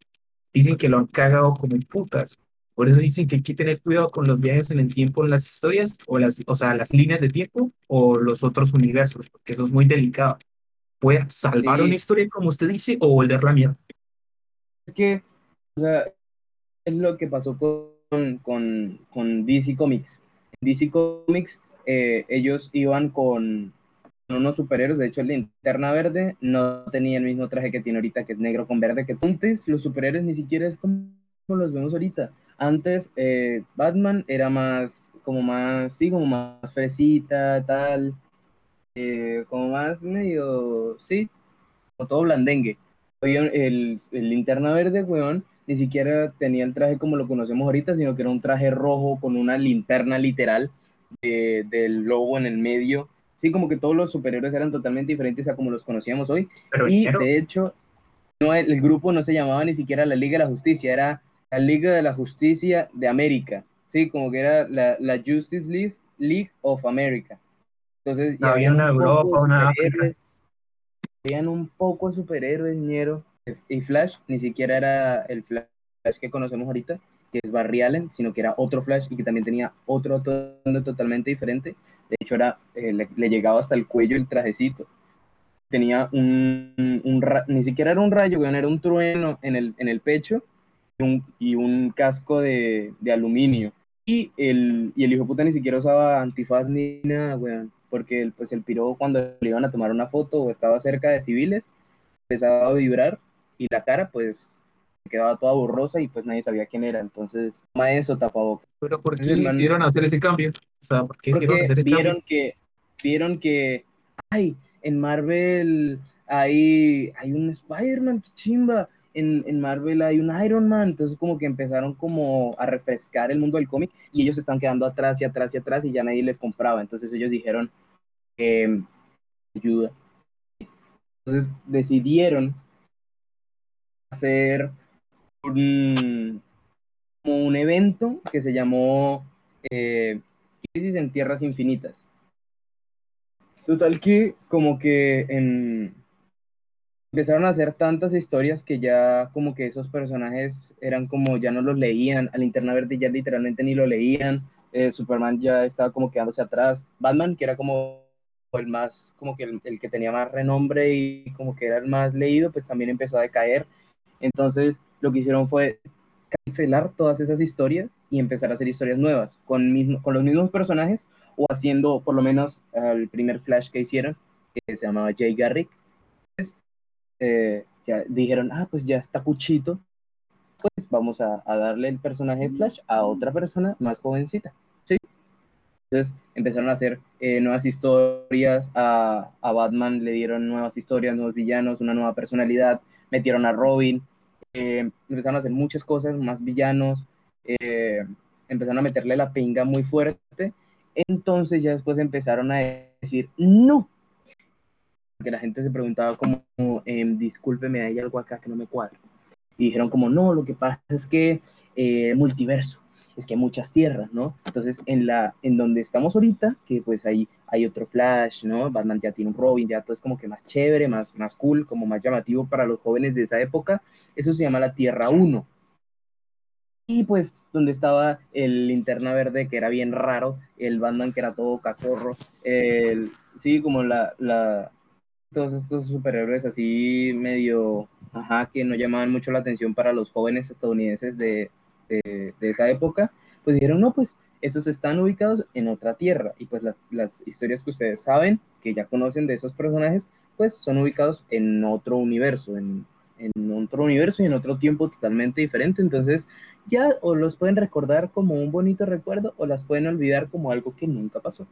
dicen que lo han cagado como putas. Por eso dicen que hay que tener cuidado con los viajes en el tiempo en las historias, o, las, o sea, las líneas de tiempo o los otros universos, porque eso es muy delicado. Puede salvar Sí. una historia, como usted dice, o volverla mierda. Es que, o sea, es lo que pasó con, con, con DC Comics. En DC Comics, eh, ellos iban con, unos superhéroes, de hecho el Linterna Verde no tenía el mismo traje que tiene ahorita, que es negro con verde, que antes los superhéroes ni siquiera es como los vemos ahorita. Antes eh, Batman era más, como más, sí, como más fresita, tal, eh, como más medio, sí, como todo blandengue. Oye, el, el linterna verde, weón, ni siquiera tenía el traje como lo conocemos ahorita, sino que era un traje rojo con una linterna literal de- del logo en el medio. Sí, como que todos los superhéroes eran totalmente diferentes a como los conocíamos hoy. Pero Y de hecho, no, el, el grupo no se llamaba ni siquiera la Liga de la Justicia, era la Liga de la Justicia de América. Sí, como que era la, la Justice League, League of America. Entonces, y había una un Europa, una África. Habían un poco de superhéroes, ñero. Y Flash ni siquiera era el Flash que conocemos ahorita, que es Barry Allen, sino que era otro Flash y que también tenía otro atuendo totalmente diferente. De hecho, era, eh, le, le llegaba hasta el cuello el trajecito. Tenía un, un ra- ni siquiera era un rayo, era un trueno en el, en el pecho un, y un casco de, de aluminio. Y el, y el hijo de puta ni siquiera usaba antifaz ni nada, weón, porque el, pues el piro cuando le iban a tomar una foto o estaba cerca de civiles, empezaba a vibrar y la cara pues quedaba toda borrosa y pues nadie sabía quién era. Entonces, toma eso, tapabocas. pero ¿por qué hicieron hacer ese cambio? O sea, ¿por qué hicieron Porque hacer ese vieron cambio? que, vieron que, ay, en Marvel hay, hay un Spider-Man, chimba. En, en Marvel hay un Iron Man. Entonces como que empezaron como a refrescar el mundo del cómic y ellos se están quedando atrás y atrás y atrás y ya nadie les compraba. Entonces ellos dijeron, em, ayuda. Entonces decidieron hacer un, un evento que se llamó eh, Crisis en Tierras Infinitas. Total que como que en, empezaron a hacer tantas historias que ya como que esos personajes eran como ya no los leían, al Linterna Verde ya literalmente ni lo leían, eh, Superman ya estaba como quedándose atrás, Batman que era como el más, como que el, el, que tenía más renombre y como que era el más leído, pues también empezó a decaer. Entonces lo que hicieron fue cancelar todas esas historias y empezar a hacer historias nuevas con, mismo, con los mismos personajes o haciendo por lo menos el primer Flash que hicieron, que se llamaba Jay Garrick. Eh, ya dijeron, ah, pues ya está Puchito, pues vamos a, a, darle el personaje Flash a otra persona más jovencita. ¿sí? Entonces empezaron a hacer eh, nuevas historias, a, a, Batman le dieron nuevas historias, nuevos villanos, una nueva personalidad, metieron a Robin, eh, empezaron a hacer muchas cosas, más villanos, eh, empezaron a meterle la pinga muy fuerte, entonces ya después empezaron a decir, no, porque la gente se preguntaba como, eh, discúlpeme, hay algo acá que no me cuadra. Y dijeron como, no, lo que pasa es que eh, multiverso, es que hay muchas tierras, ¿no? Entonces, en, la, en donde estamos ahorita, que pues ahí hay otro Flash, ¿no? Batman ya tiene un Robin, ya todo es como que más chévere, más, más cool, como más llamativo para los jóvenes de esa época. Eso se llama la Tierra 1. Y pues, donde estaba el linterna verde, que era bien raro, el Batman, que era todo cacorro, el, sí, como la, la, todos estos superhéroes así medio, ajá, que no llamaban mucho la atención para los jóvenes estadounidenses de, de, de esa época, pues dijeron, no, pues esos están ubicados en otra tierra y pues las, las, historias que ustedes saben, que ya conocen de esos personajes, pues son ubicados en otro universo, en, en otro universo y en otro tiempo totalmente diferente. Entonces ya o los pueden recordar como un bonito recuerdo o las pueden olvidar como algo que nunca pasó.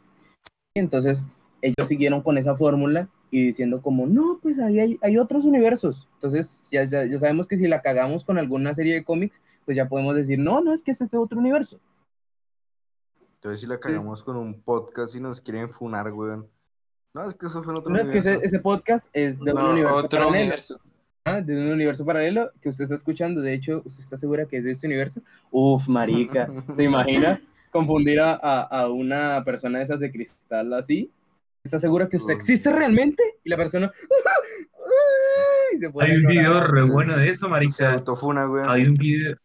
Entonces ellos siguieron con esa fórmula y diciendo como, no, pues ahí hay, hay otros universos. Entonces ya, ya, ya, sabemos que si la cagamos con alguna serie de cómics, pues ya podemos decir, no, no es que es este otro universo. Entonces si la cagamos con un podcast y nos quieren funar, weón. No, es que eso fue en otro no, universo. es que ese, ese, podcast es de un no, universo otro paralelo. universo. Ah, de un universo paralelo que usted está escuchando. De hecho, ¿usted está segura que es de este universo? Uf, marica. ¿Se imagina confundir a, a, a una persona de esas de cristal así? ¿Está segura que usted existe realmente? Y la persona... Y se Hay un video re bueno de eso, marica. Se autofuna, weón. Hay un video,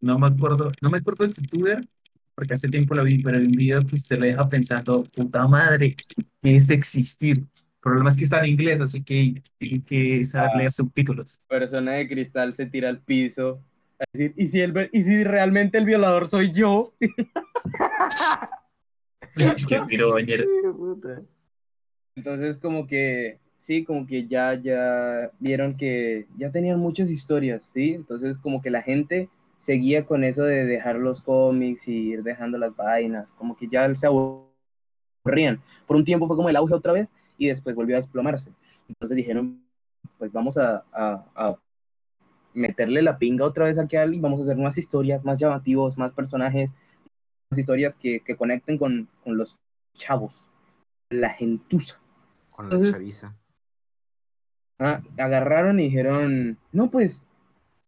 no me acuerdo, no me acuerdo del youtuber, porque hace tiempo lo vi, pero hay un video que usted le deja pensando, puta madre, ¿qué es existir? El problema es que está en inglés, así que tiene que saber Ah. leer subtítulos. Persona de cristal se tira al piso a decir, ¿y si, el, ¿y si realmente el violador soy yo? Qué. Entonces como que, sí, como que ya, ya vieron que ya tenían muchas historias, ¿sí? Entonces como que la gente seguía con eso de dejar los cómics y ir dejando las vainas, como que ya se aburrían. Por un tiempo fue como el auge otra vez y después volvió a desplomarse. Entonces dijeron, pues vamos a, a, a meterle la pinga otra vez aquí y vamos a hacer unas historias más llamativos, más personajes, más historias que, que conecten con, con los chavos, la gentuza. Con la Entonces- chaviza. Ah, agarraron y dijeron, no, pues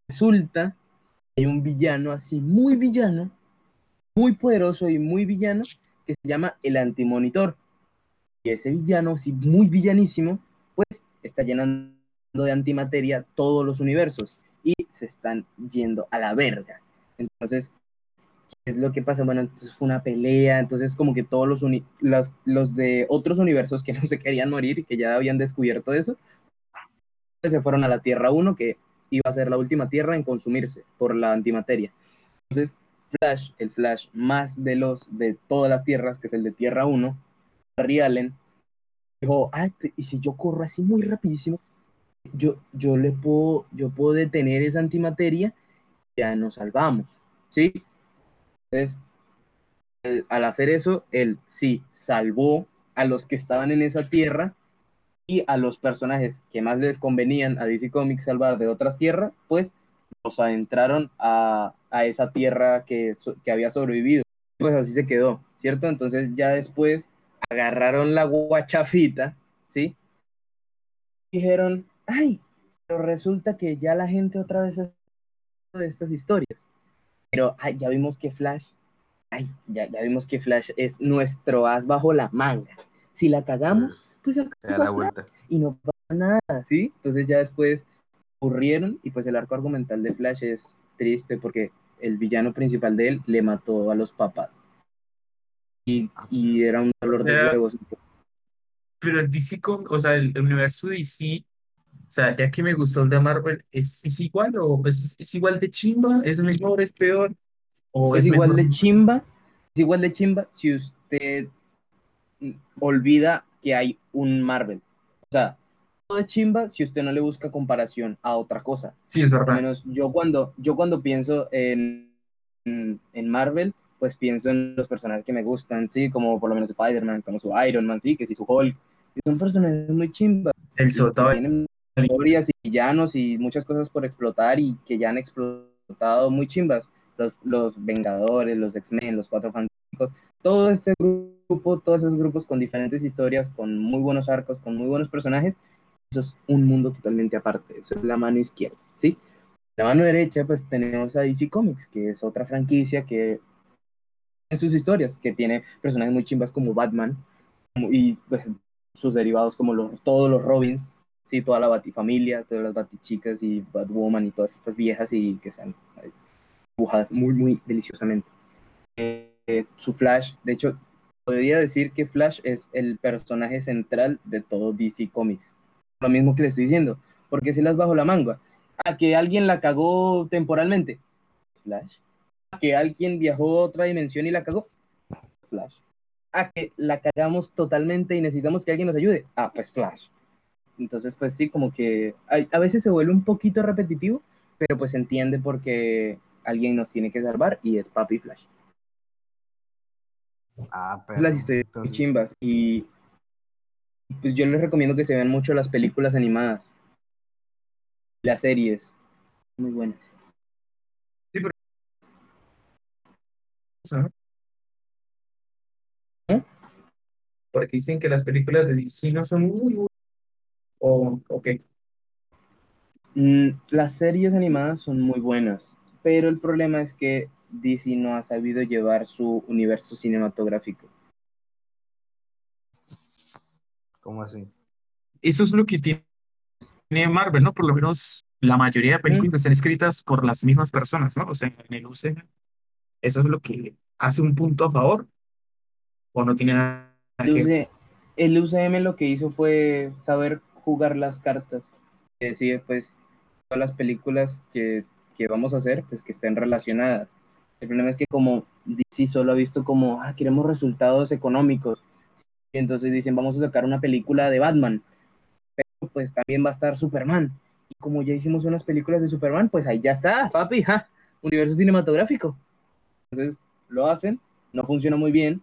resulta que hay un villano así, muy villano, muy poderoso y muy villano, que se llama el Antimonitor. Y ese villano, así muy villanísimo, pues está llenando de antimateria todos los universos y se están yendo a la verga. Entonces, ¿qué es lo que pasa? Bueno, entonces fue una pelea, entonces como que todos los, los, los de otros universos que no se querían morir y que ya habían descubierto eso, se fueron a la Tierra 1, que iba a ser la última Tierra en consumirse por la antimateria. Entonces, Flash, el Flash más veloz de todas las tierras, que es el de Tierra 1, Barry Allen, dijo, ay, y si yo corro así muy rapidísimo, yo, yo le puedo, yo puedo detener esa antimateria, ya nos salvamos, ¿sí? Entonces, al hacer eso, él sí salvó a los que estaban en esa tierra y a los personajes que más les convenían a DC Comics salvar de otras tierras, pues los adentraron a, a esa tierra que, que había sobrevivido. Pues así se quedó, ¿cierto? Entonces ya después agarraron la guachafita, ¿sí? dijeron, ay, pero resulta que ya la gente otra vez de estas historias. Pero ay, ya vimos que Flash, ay, ya, ya vimos que Flash es nuestro as bajo la manga. Si la cagamos, pues da la vuelta. Y no pasa nada, ¿sí? Entonces ya después ocurrieron y pues el arco argumental de Flash es triste porque el villano principal de él le mató a los papás. Y, y era un dolor de huevos. Pero el DC, o sea, el, universo DC, o sea, ya que me gustó el de Marvel, ¿es, es igual o es, es, igual de chimba? ¿Es mejor? ¿Es peor? ¿O es, igual de chimba? Es igual de chimba si usted olvida que hay un Marvel. O sea, todo es chimba si usted no le busca comparación a otra cosa. Sí, es verdad. menos yo cuando, yo cuando pienso en, en, Marvel, pues pienso en los personajes que me gustan, sí, como por lo menos Spider-Man, como su Iron Man, sí, que sí, su Hulk. Son personajes muy chimbas. El Soto. Tienen historias y villanos y muchas cosas por explotar y que ya han explotado muy chimbas. Los, los Vengadores, los X-Men, los Cuatro Fantásticos, todo este grupo, todos esos grupos con diferentes historias, con muy buenos arcos, con muy buenos personajes, eso es un mundo totalmente aparte, eso es la mano izquierda, ¿sí? La mano derecha, pues tenemos a DC Comics, que es otra franquicia que en sus historias, que tiene personajes muy chimbas como Batman y pues sus derivados como los, todos los Robins, sí, toda la Batifamilia, todas las Batichicas y Batwoman y todas estas viejas y que sean dibujadas muy, muy deliciosamente. Eh, su Flash, de hecho, podría decir que Flash es el personaje central de todo DC Comics. Lo mismo que le estoy diciendo, porque si las bajo la manga. A que alguien la cagó temporalmente, Flash. A que alguien viajó a otra dimensión y la cagó, Flash. A que la cagamos totalmente y necesitamos que alguien nos ayude, ah, pues Flash. Entonces, pues sí, como que a, veces se vuelve un poquito repetitivo, pero pues se entiende porque alguien nos tiene que salvar y es Papi Flash. Ah, pero. Las historias chimbas. Y pues yo les recomiendo que se vean mucho las películas animadas. Las series. Muy buenas. Sí, pero... ¿Eh? Porque dicen que las películas de DC no son muy... ¿O, o qué? Mm, las series animadas son muy buenas, pero el problema es que DC no ha sabido llevar su universo cinematográfico. ¿Cómo así? Eso es lo que tiene Marvel, ¿no? Por lo menos la mayoría de películas están escritas por las mismas personas, ¿no? O sea, en el UCM. Eso es lo que hace un punto a favor. ¿O no tiene nada que El UCM lo que hizo fue saber jugar las cartas. Decir, pues, todas las películas que, que vamos a hacer, pues que estén relacionadas. El problema es que como DC solo ha visto como, ah, queremos resultados económicos y entonces dicen, vamos a sacar una película de Batman, pero pues también va a estar Superman. Y como ya hicimos unas películas de Superman, pues ahí ya está, papi, ja, universo cinematográfico. Entonces lo hacen, no funciona muy bien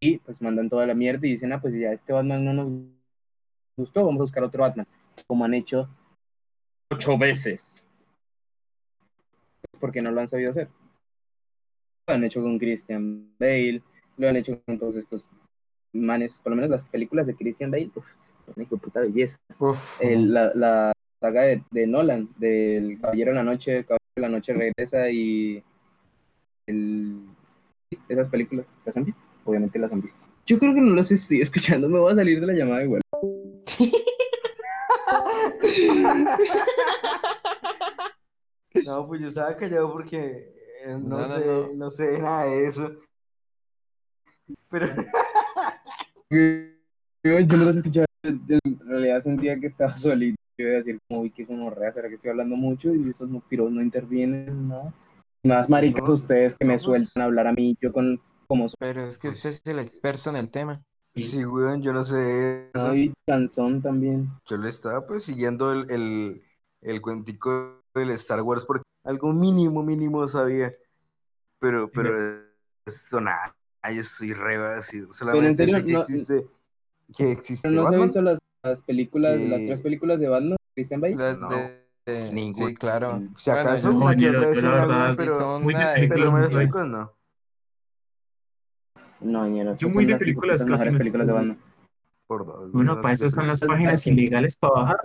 y pues mandan toda la mierda y dicen, ah, pues ya este Batman no nos gustó, vamos a buscar otro Batman, como han hecho ocho veces. Porque no lo han sabido hacer. Lo han hecho con Christian Bale, lo han hecho con todos estos manes, por lo menos las películas de Christian Bale, uff, una puta belleza. la, la, saga de, de, Nolan, del Caballero de la Noche, el Caballero de la Noche regresa y el, esas películas, ¿las han visto? Obviamente las han visto. Yo creo que no las estoy escuchando, me voy a salir de la llamada igual. no, pues yo estaba callado porque eh, no, sé, no sé nada de eso. Pero yo no los escuchaba, en realidad sentía que estaba solito. Yo iba a decir, como, uy, que como rea, será que estoy hablando mucho y esos no, piros no intervienen, ¿no? Más maricas ustedes que me pues sueltan a hablar a mí, yo con como Pero es que usted es el experto en el tema. Sí, weón, yo no sé. Soy cansón también. Yo le estaba pues siguiendo el, el, el cuentico del Star Wars porque algo mínimo, mínimo sabía. Pero, pero esto nada. Ay, yo estoy re vacío. Pero en serio, que no, existe. Que existe ¿No se han visto las, las películas, las tres películas de Batman? Christian Bale? Las de... Ningún. Sí, claro. Si acaso bueno, que otra escena, pero son muy pero me películas no. No, ñero. Yo muy de películas las casi no películas de. Batman. por dos. Bueno, para eso están las páginas ilegales para bajar.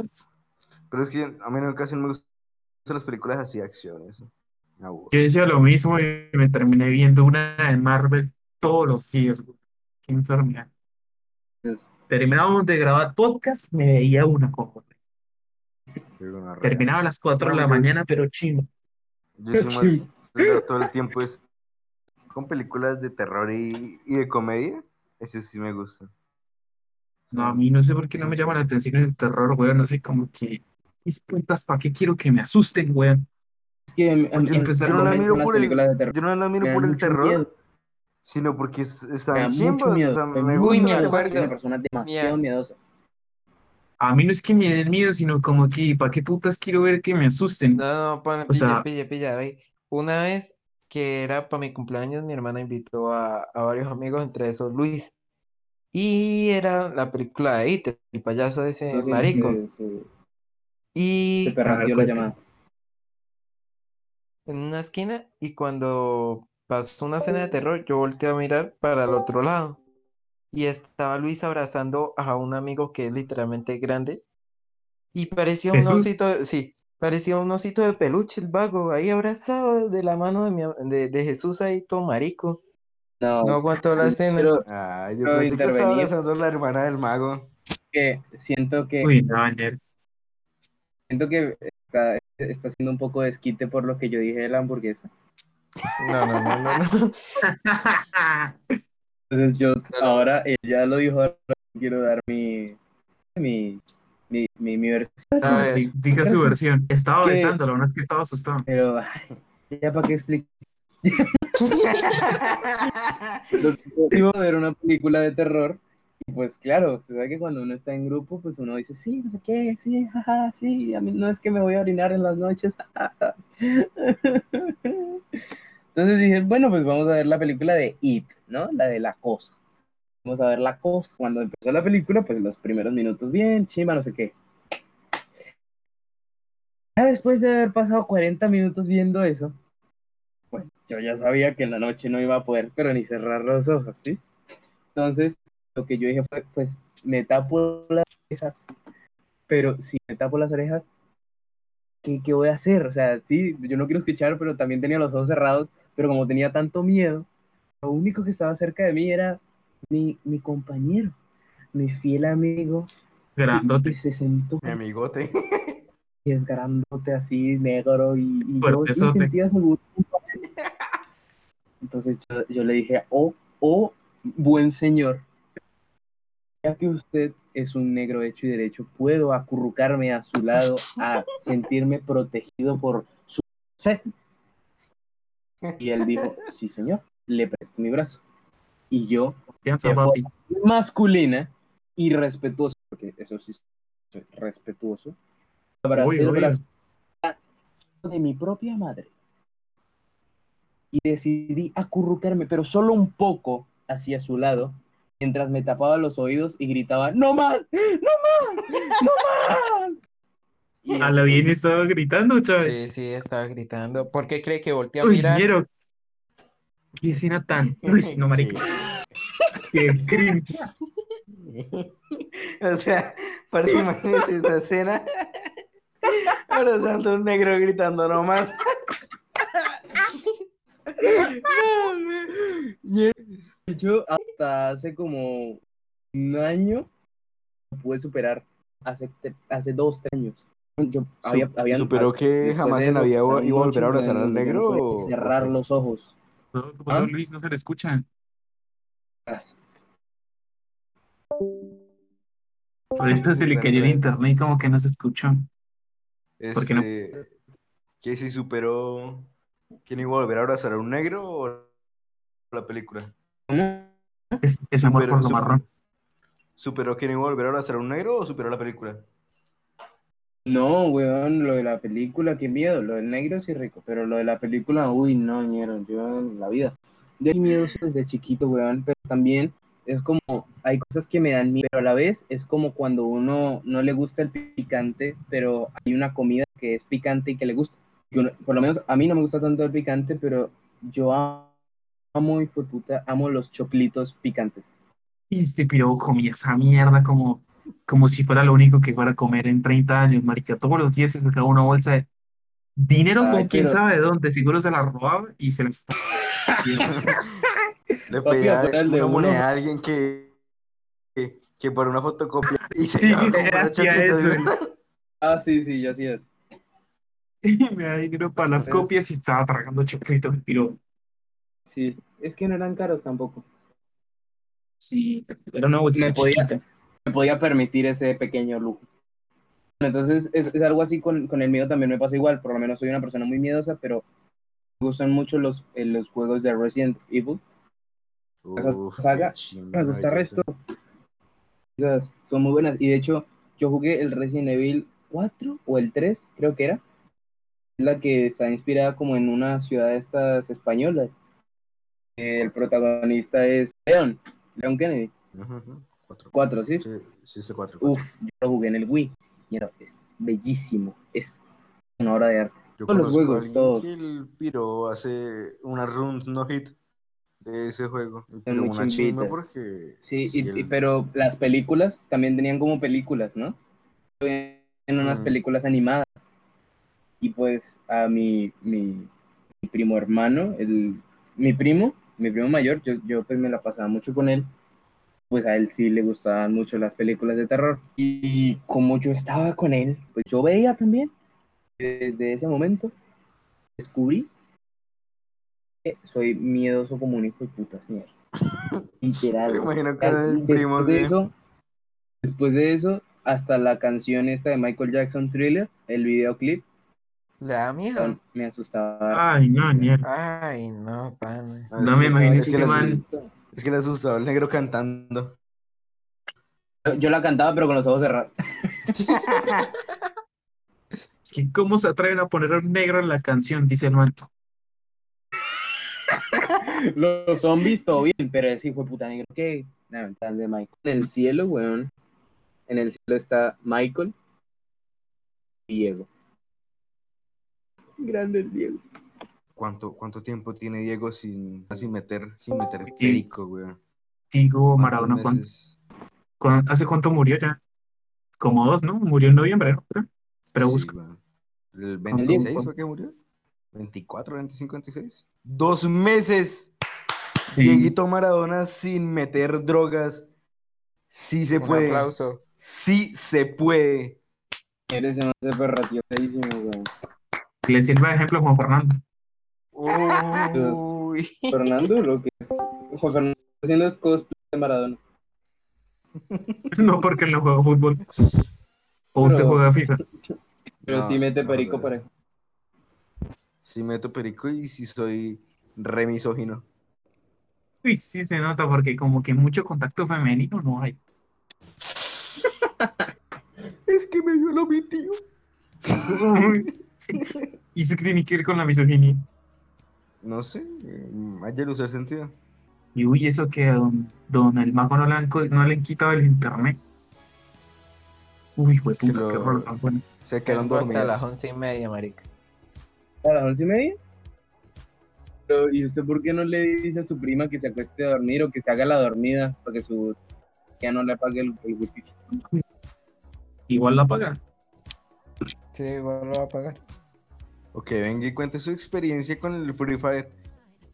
Pero es que a mí en casi no me gustan las películas así de acción, eso. Me aburre. Yo decía lo mismo y me terminé viendo una de Marvel todos los días, güey. Qué enfermedad. Entonces, Terminábamos de grabar podcast, me veía una gonorrea. Terminaba a las 4 de la No, mañana, pero chimba. Yo soy todo el tiempo es con películas de terror y, y de comedia. Ese sí me gusta. No, a mí no sé por qué no me llama la atención el terror, güey. No sé, como que. Mis putas, ¿para qué quiero que me asusten, güey? es que Yo, empezar yo no la miro por el, películas de terror. yo no la miro por el terror, miedo. sino porque es- Me da están mucho miedo. O sea, Soy me muy Uy, me acuerdo. Una persona demasiado miedosa. A mí no es que me den miedo, sino como que, ¿para qué putas quiero ver que me asusten? No, no, pon, O pilla, sea- pilla, pilla, ve. Una vez que era para mi cumpleaños, mi hermana invitó a, a varios amigos, entre esos Luis. Y era la película de It, el payaso de ese Entonces, marico. se, se, Y se la llamada. en una esquina, y cuando pasó una escena de terror, yo volteé a mirar para el otro lado. Y estaba Luis abrazando a un amigo que es literalmente grande. Y parecía un ¿Jesús? osito, sí, parecía un osito de peluche, el vago, ahí abrazado de la mano de, mi de, de Jesús ahí todo marico. No, No aguantó la escena. pero Ah, yo Pero pensé que estaba intervenía. abrazando a la hermana del mago. que siento que Uy, no, ayer. siento que está, está haciendo un poco de esquite por lo que yo dije de la hamburguesa. No, no, no, no, no. Entonces yo ahora él ya lo dijo, ahora quiero dar mi mi mi, mi, mi versión. A ver. Di- Diga su versión. Estaba Que- besándolo, no es que estaba asustado. Pero ya para qué explicar. Iba a ver una película de terror y pues claro, se sabe que cuando uno está en grupo, pues uno dice, sí, no sé qué, sí, jaja, sí, a mí no es que me voy a orinar en las noches. Entonces dije, bueno, pues vamos a ver la película de It, ¿no? La de la cosa. Vamos a ver la cosa. Cuando empezó la película, pues los primeros minutos bien, chima, no sé qué. Ya después de haber pasado 40 minutos viendo eso, pues yo ya sabía que en la noche no iba a poder, pero ni cerrar los ojos, ¿sí? Entonces, lo que yo dije fue, pues, me tapo las orejas, pero si me tapo las orejas, ¿qué, qué voy a hacer? O sea, sí, yo no quiero escuchar, pero también tenía los ojos cerrados, pero como tenía tanto miedo, lo único que estaba cerca de mí era mi, mi compañero, mi fiel amigo, Grandote. y se sentó Mi amigote. y es grandote así, negro, y, y yo sí sentía su Entonces yo, yo le dije, oh, oh, buen señor, ya que usted es un negro hecho y derecho, puedo acurrucarme a su lado a sentirme protegido por su sed. Y él dijo, sí señor, le presto mi brazo. Y yo, de masculina y respetuoso, porque eso sí soy respetuoso, abracé el brazo de mi propia madre y decidí acurrucarme, pero solo un poco hacia su lado, mientras me tapaba los oídos y gritaba, ¡No más! ¡No más! ¡No más! Y A la bien estaba gritando, Sí, Chávez. sí, estaba gritando. ¿Por qué cree que volteé a Uy, mirar? Qué escena tan. Uy, no, marico. Qué crimen. o sea, para imagínense esa escena. Abrazando a un negro gritando nomás. De hecho, hasta hace como un año no pude superar. Hace, hace dos, tres años. Yo había, habían- ¿Superó que jamás en la vida iba a volver a abrazar al no negro? o- Cerrar los ojos. ¿Qué pasó, ¿Ah? Luis? No se le escucha. Ahorita se le cayó el internet y como que no se escuchó. ¿Por qué no? Este, que si superó. ¿Quién iba a volver a abrazar a un negro o la película? ¿Cómo? Es, es amor Superó- por lo super- marrón. ¿Superó quién iba a volver a abrazar a un negro o superó la película? No, weón, lo de la película, qué miedo. Lo del negro sí rico, pero lo de la película, uy, no, ñero, yo en la vida. Yo soy miedoso desde chiquito, weón, pero también es como, hay cosas que me dan miedo, pero a la vez es como cuando uno no le gusta el picante, pero hay una comida que es picante y que le gusta. Por lo menos a mí no me gusta tanto el picante, pero yo amo, hijo de puta, amo los choclitos picantes. Y este piro esa mierda como, como si fuera lo único que fuera a comer en 30 años, marica. Todos los días se sacaba una bolsa de dinero Ay, con quién pero- sabe de dónde. Seguro se la robaba y se la estaba. Le Papi, pedía afuera el de una uno. moneda a alguien que, que, que por una fotocopia y se Sí, iba a comprar hacía eso. Ah, sí, sí, yo así es. Y me da dinero para las Entonces- copias y estaba tragando choclitos, el piro. Sí, es que no eran caros tampoco. Sí, era una bolsita Me podía- chiquita me podía permitir ese pequeño lujo. Entonces es, es algo así con, con, el miedo también me pasa igual, por lo menos soy una persona muy miedosa, pero me gustan mucho los, eh, los juegos de Resident Evil. Esa saga me gusta el resto. Esas son muy buenas y de hecho yo jugué el Resident Evil 4 o el 3, creo que era. La que está inspirada como en una ciudad de estas españolas. El protagonista es León, León Kennedy. 4. 4, ¿sí? Sí, sí es el 4. Uf, yo lo jugué en el Wii. Y no, es bellísimo. Es una obra de arte. Yo todos los juegos, todos. el Piro hace una run no hit de ese juego. Pero una porque. Sí, y, el... y, pero las películas también tenían como películas, ¿no? En unas mm. películas animadas. Y pues a mi, mi, mi primo hermano, el, mi primo, mi primo mayor, yo, yo pues me la pasaba mucho con él pues a él sí le gustaban mucho las películas de terror. Y como yo estaba con él, pues yo veía también. Desde ese momento descubrí que soy miedoso como un hijo de puta, señor. Literal. Me imagino que después de eso, después de eso, hasta la canción esta de Michael Jackson Thriller, el videoclip, Le da miedo. me asustaba. Ay, no, mierda. Ay, no, pana. Ah, No me imagino que, le, man. Es que le asustaba el negro cantando. Yo, yo la cantaba pero con los ojos cerrados. Es que, ¿cómo se atreven a poner un negro en la canción? Dice el man. los zombies todo bien, pero ese hijo de puta negro que de Michael. En el cielo, weón. En el cielo está Michael y Diego. Grande el Diego. ¿Cuánto, ¿Cuánto tiempo tiene Diego sin, sin meter, sin meter Sí. perico, weón? Digo, ¿Cuántos Maradona, ¿cuánto- ¿hace cuánto murió ya? Como dos, ¿no? Murió en noviembre, ¿no? Pero Sí, busco. weón. ¿El 26 fue que murió? ¿24, 25, 26? ¡Dos meses! Sí. Dieguito Maradona sin meter drogas. Sí se Un puede. aplauso. Sí se puede. Eres ese perratio feísimo, weón. Le sirve de ejemplo a Juan Fernando. Uy. Fernando, lo que es. Juan Fernando haciendo es cosplay de Maradona. No porque él no juega fútbol. O usted Pero- juega FIFA. Pero No, sí mete perico no, para Sí meto perico y sí soy re misógino. Uy, sí se nota porque como que mucho contacto femenino no hay. Es que me violó mi tío. ¿Y eso qué tiene que ver con la misoginia? No sé, eh, ayer usé sentido. Y uy, eso que a don, don el mago no le, han, co- no le han quitado el internet. Uy, güey, Es que puta, lo- qué raro tan bueno. Se quedaron Tengo hasta las dormidos. once y media, marica. ¿A las once y media? Pero, ¿y usted por qué no le dice a su prima que se acueste a dormir o que se haga la dormida para que su ya no le apague el, el wifi? Igual la paga. Sí, igual lo va a pagar. Ok, venga y cuente su experiencia con el Free Fire.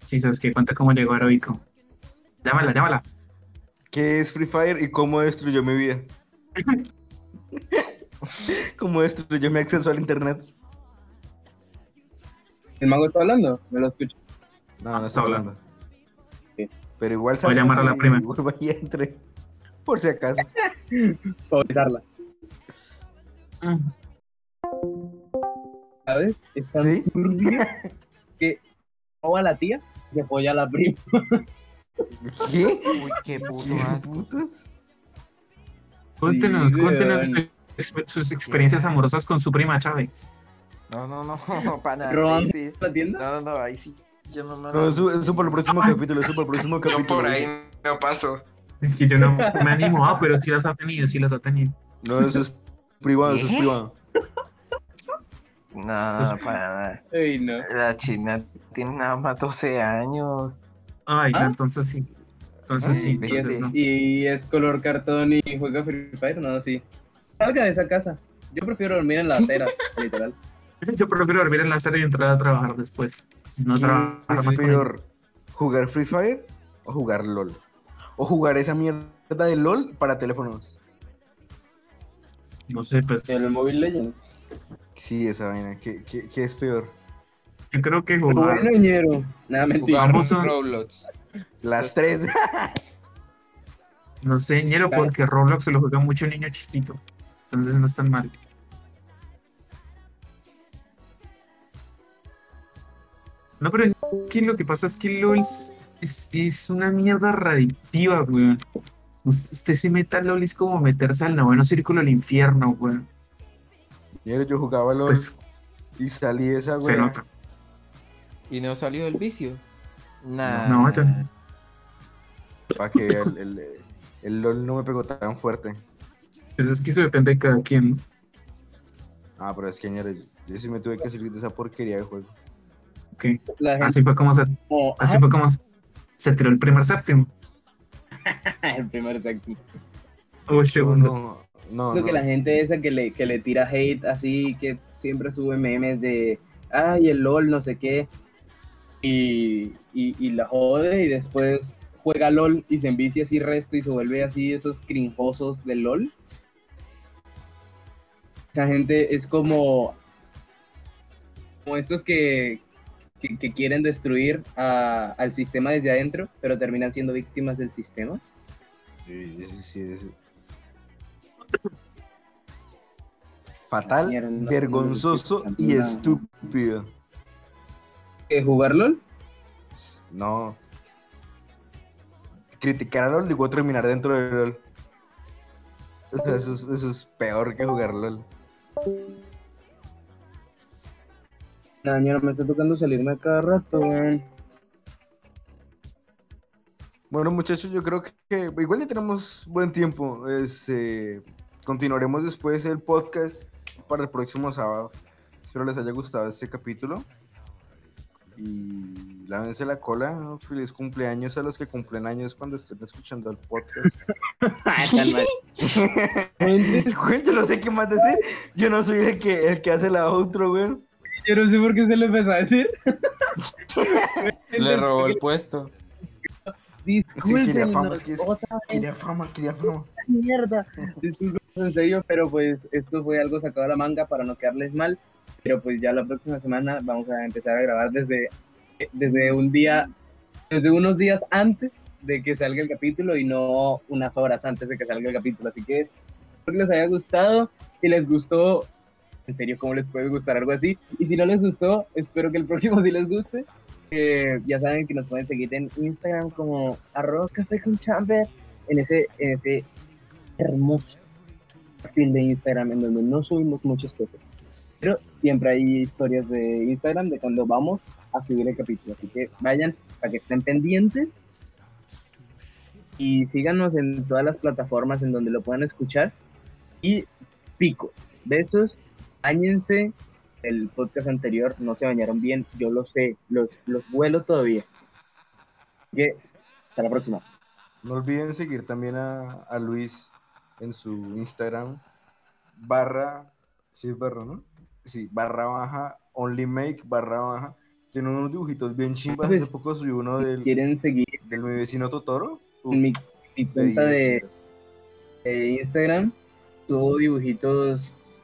Si sabes que cuenta cómo llegó Heroico. Llámala, llámala. ¿Qué es Free Fire y cómo destruyó mi vida? ¿Cómo destruyó mi acceso al internet? ¿El mago está hablando? ¿Me lo escucho? No, no está hablando. Ok. Pero igual Voy a llamar a la y prima. vuelva y entre. Por si acaso. Mm. ¿Sabes? Es tan ¿Sí? que roba a la tía y se folla a la prima. ¿Qué? Uy, qué puto ¿Qué asco. putas? Cuéntenos, Sí, cuéntenos sus- sus experiencias amorosas con su prima Chávez. No, no, no, para nada. Ahí ¿Robando sí. la tienda? No, no, no, ahí sí. Yo no me No, eso, eso por el próximo capítulo, eso por el próximo Yo capítulo. por ahí no paso. Es que yo no me animo, ah, pero sí las ha tenido, sí las ha tenido. No, eso es privado, eso es privado. No, para nada. Ey, no. La china tiene nada más 12 años. Ay, no, ¿Ah? entonces sí. Entonces sí, Y es, no. y es color cartón y juega Free Fire, no, sí. Salga de esa casa. Yo prefiero dormir en la acera, literal. Yo prefiero dormir en la serie y entrar a trabajar después. No ¿Qué trabajar es más peor? ¿Jugar Free Fire o jugar LOL? O jugar esa mierda de LOL para teléfonos. No sé, pues El Mobile Legends. Sí, esa vaina. ¿Qué, qué, qué es peor? yo creo que jugar. Bueno, ñero. Nada, mentira. Jugar Ambos son- Roblox. Las tres. No sé, ñero, Claro. porque Roblox se lo juega mucho niño chiquito. Entonces no es tan mal. No, pero aquí lo que pasa es que LOL es, es, es una mierda radictiva, weón. Us- Usted se meta a LOL es como meterse al noveno círculo del infierno, weón. Yo jugaba LOL Pues y salí de esa nota. Y no salió del vicio. Nah. No, yo- Para que el, el, el LOL no me pegó tan fuerte. Pues es que eso depende de cada quien. ¿no? Ah, pero es que ayer yo sí me tuve que salir de esa porquería de juego. Ok. La gente Así fue como se, así "Ah, fue como se, se tiró el primer séptimo. el primer séptimo. O el segundo. No, no. que la gente esa que le, que le tira hate así, que siempre sube memes de, ay, el LOL, no sé qué, y, y, y la jode y después juega LOL y se envicia así resto y se vuelve así esos crinjosos del LOL. Esa gente es como, como estos que, que, que quieren destruir a- al sistema desde adentro, pero terminan siendo víctimas del sistema. Sí, sí, sí, Fatal, Mierda, no vergonzoso y estúpido. ¿Que ¿Jugar LOL? No. Criticar a LOL y luego terminar dentro de LOL. Eso, es, eso es peor que jugar LOL. No, no me está tocando salirme a cada rato, weón. Bueno, muchachos, yo creo que igual ya tenemos buen tiempo. Es, eh, continuaremos después el podcast para el próximo sábado. Espero les haya gustado este capítulo. Y lávense la cola. Feliz cumpleaños a los que cumplen años cuando estén escuchando el podcast. Güey, yo no sé qué más decir. Yo no soy el que, el que hace la outro, güey. Yo no sé por qué se lo empezó a decir. Le robó el puesto. Sí, quería fama, Quería fama, quería fama. mierda. En serio, pero pues esto fue algo sacado de la manga para no quedarles mal. Pero pues ya la próxima semana vamos a empezar a grabar desde, desde un día, desde unos días antes de que salga el capítulo y no unas horas antes de que salga el capítulo. Así que espero que les haya gustado. Si les gustó, en serio, ¿cómo les puede gustar algo así? Y si no les gustó, espero que el próximo sí les guste. Eh, ya saben que nos pueden seguir en Instagram como arroba café con chamber, en ese, en ese hermoso perfil de Instagram en donde no subimos muchas cosas. Pero siempre hay historias de Instagram de cuando vamos a subir el capítulo. Así que vayan para que estén pendientes. Y síganos en todas las plataformas en donde lo puedan escuchar. Y picos, besos, bañense. El podcast anterior no se bañaron bien, yo lo sé, los, los vuelo todavía. Así que hasta la próxima. No olviden seguir también a Luis en su Instagram. Barra. Sí, es barra, ¿no? Sí, barra baja. Only make barra baja. Tiene unos dibujitos bien chimbas. Pues, Hace poco subió uno del, ¿Quieren seguir del mi vecino Totoro. Uf, en mi, mi cuenta de Instagram? Subo dibujitos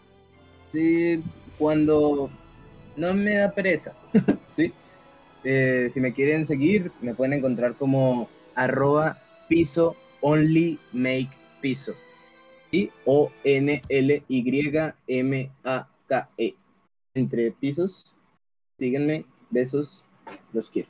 de cuando no me da pereza, ¿sí? Eh, si me quieren seguir, me pueden encontrar como arroba piso only make piso. Y O N L Y M A K E. Entre pisos, síganme, besos, los quiero.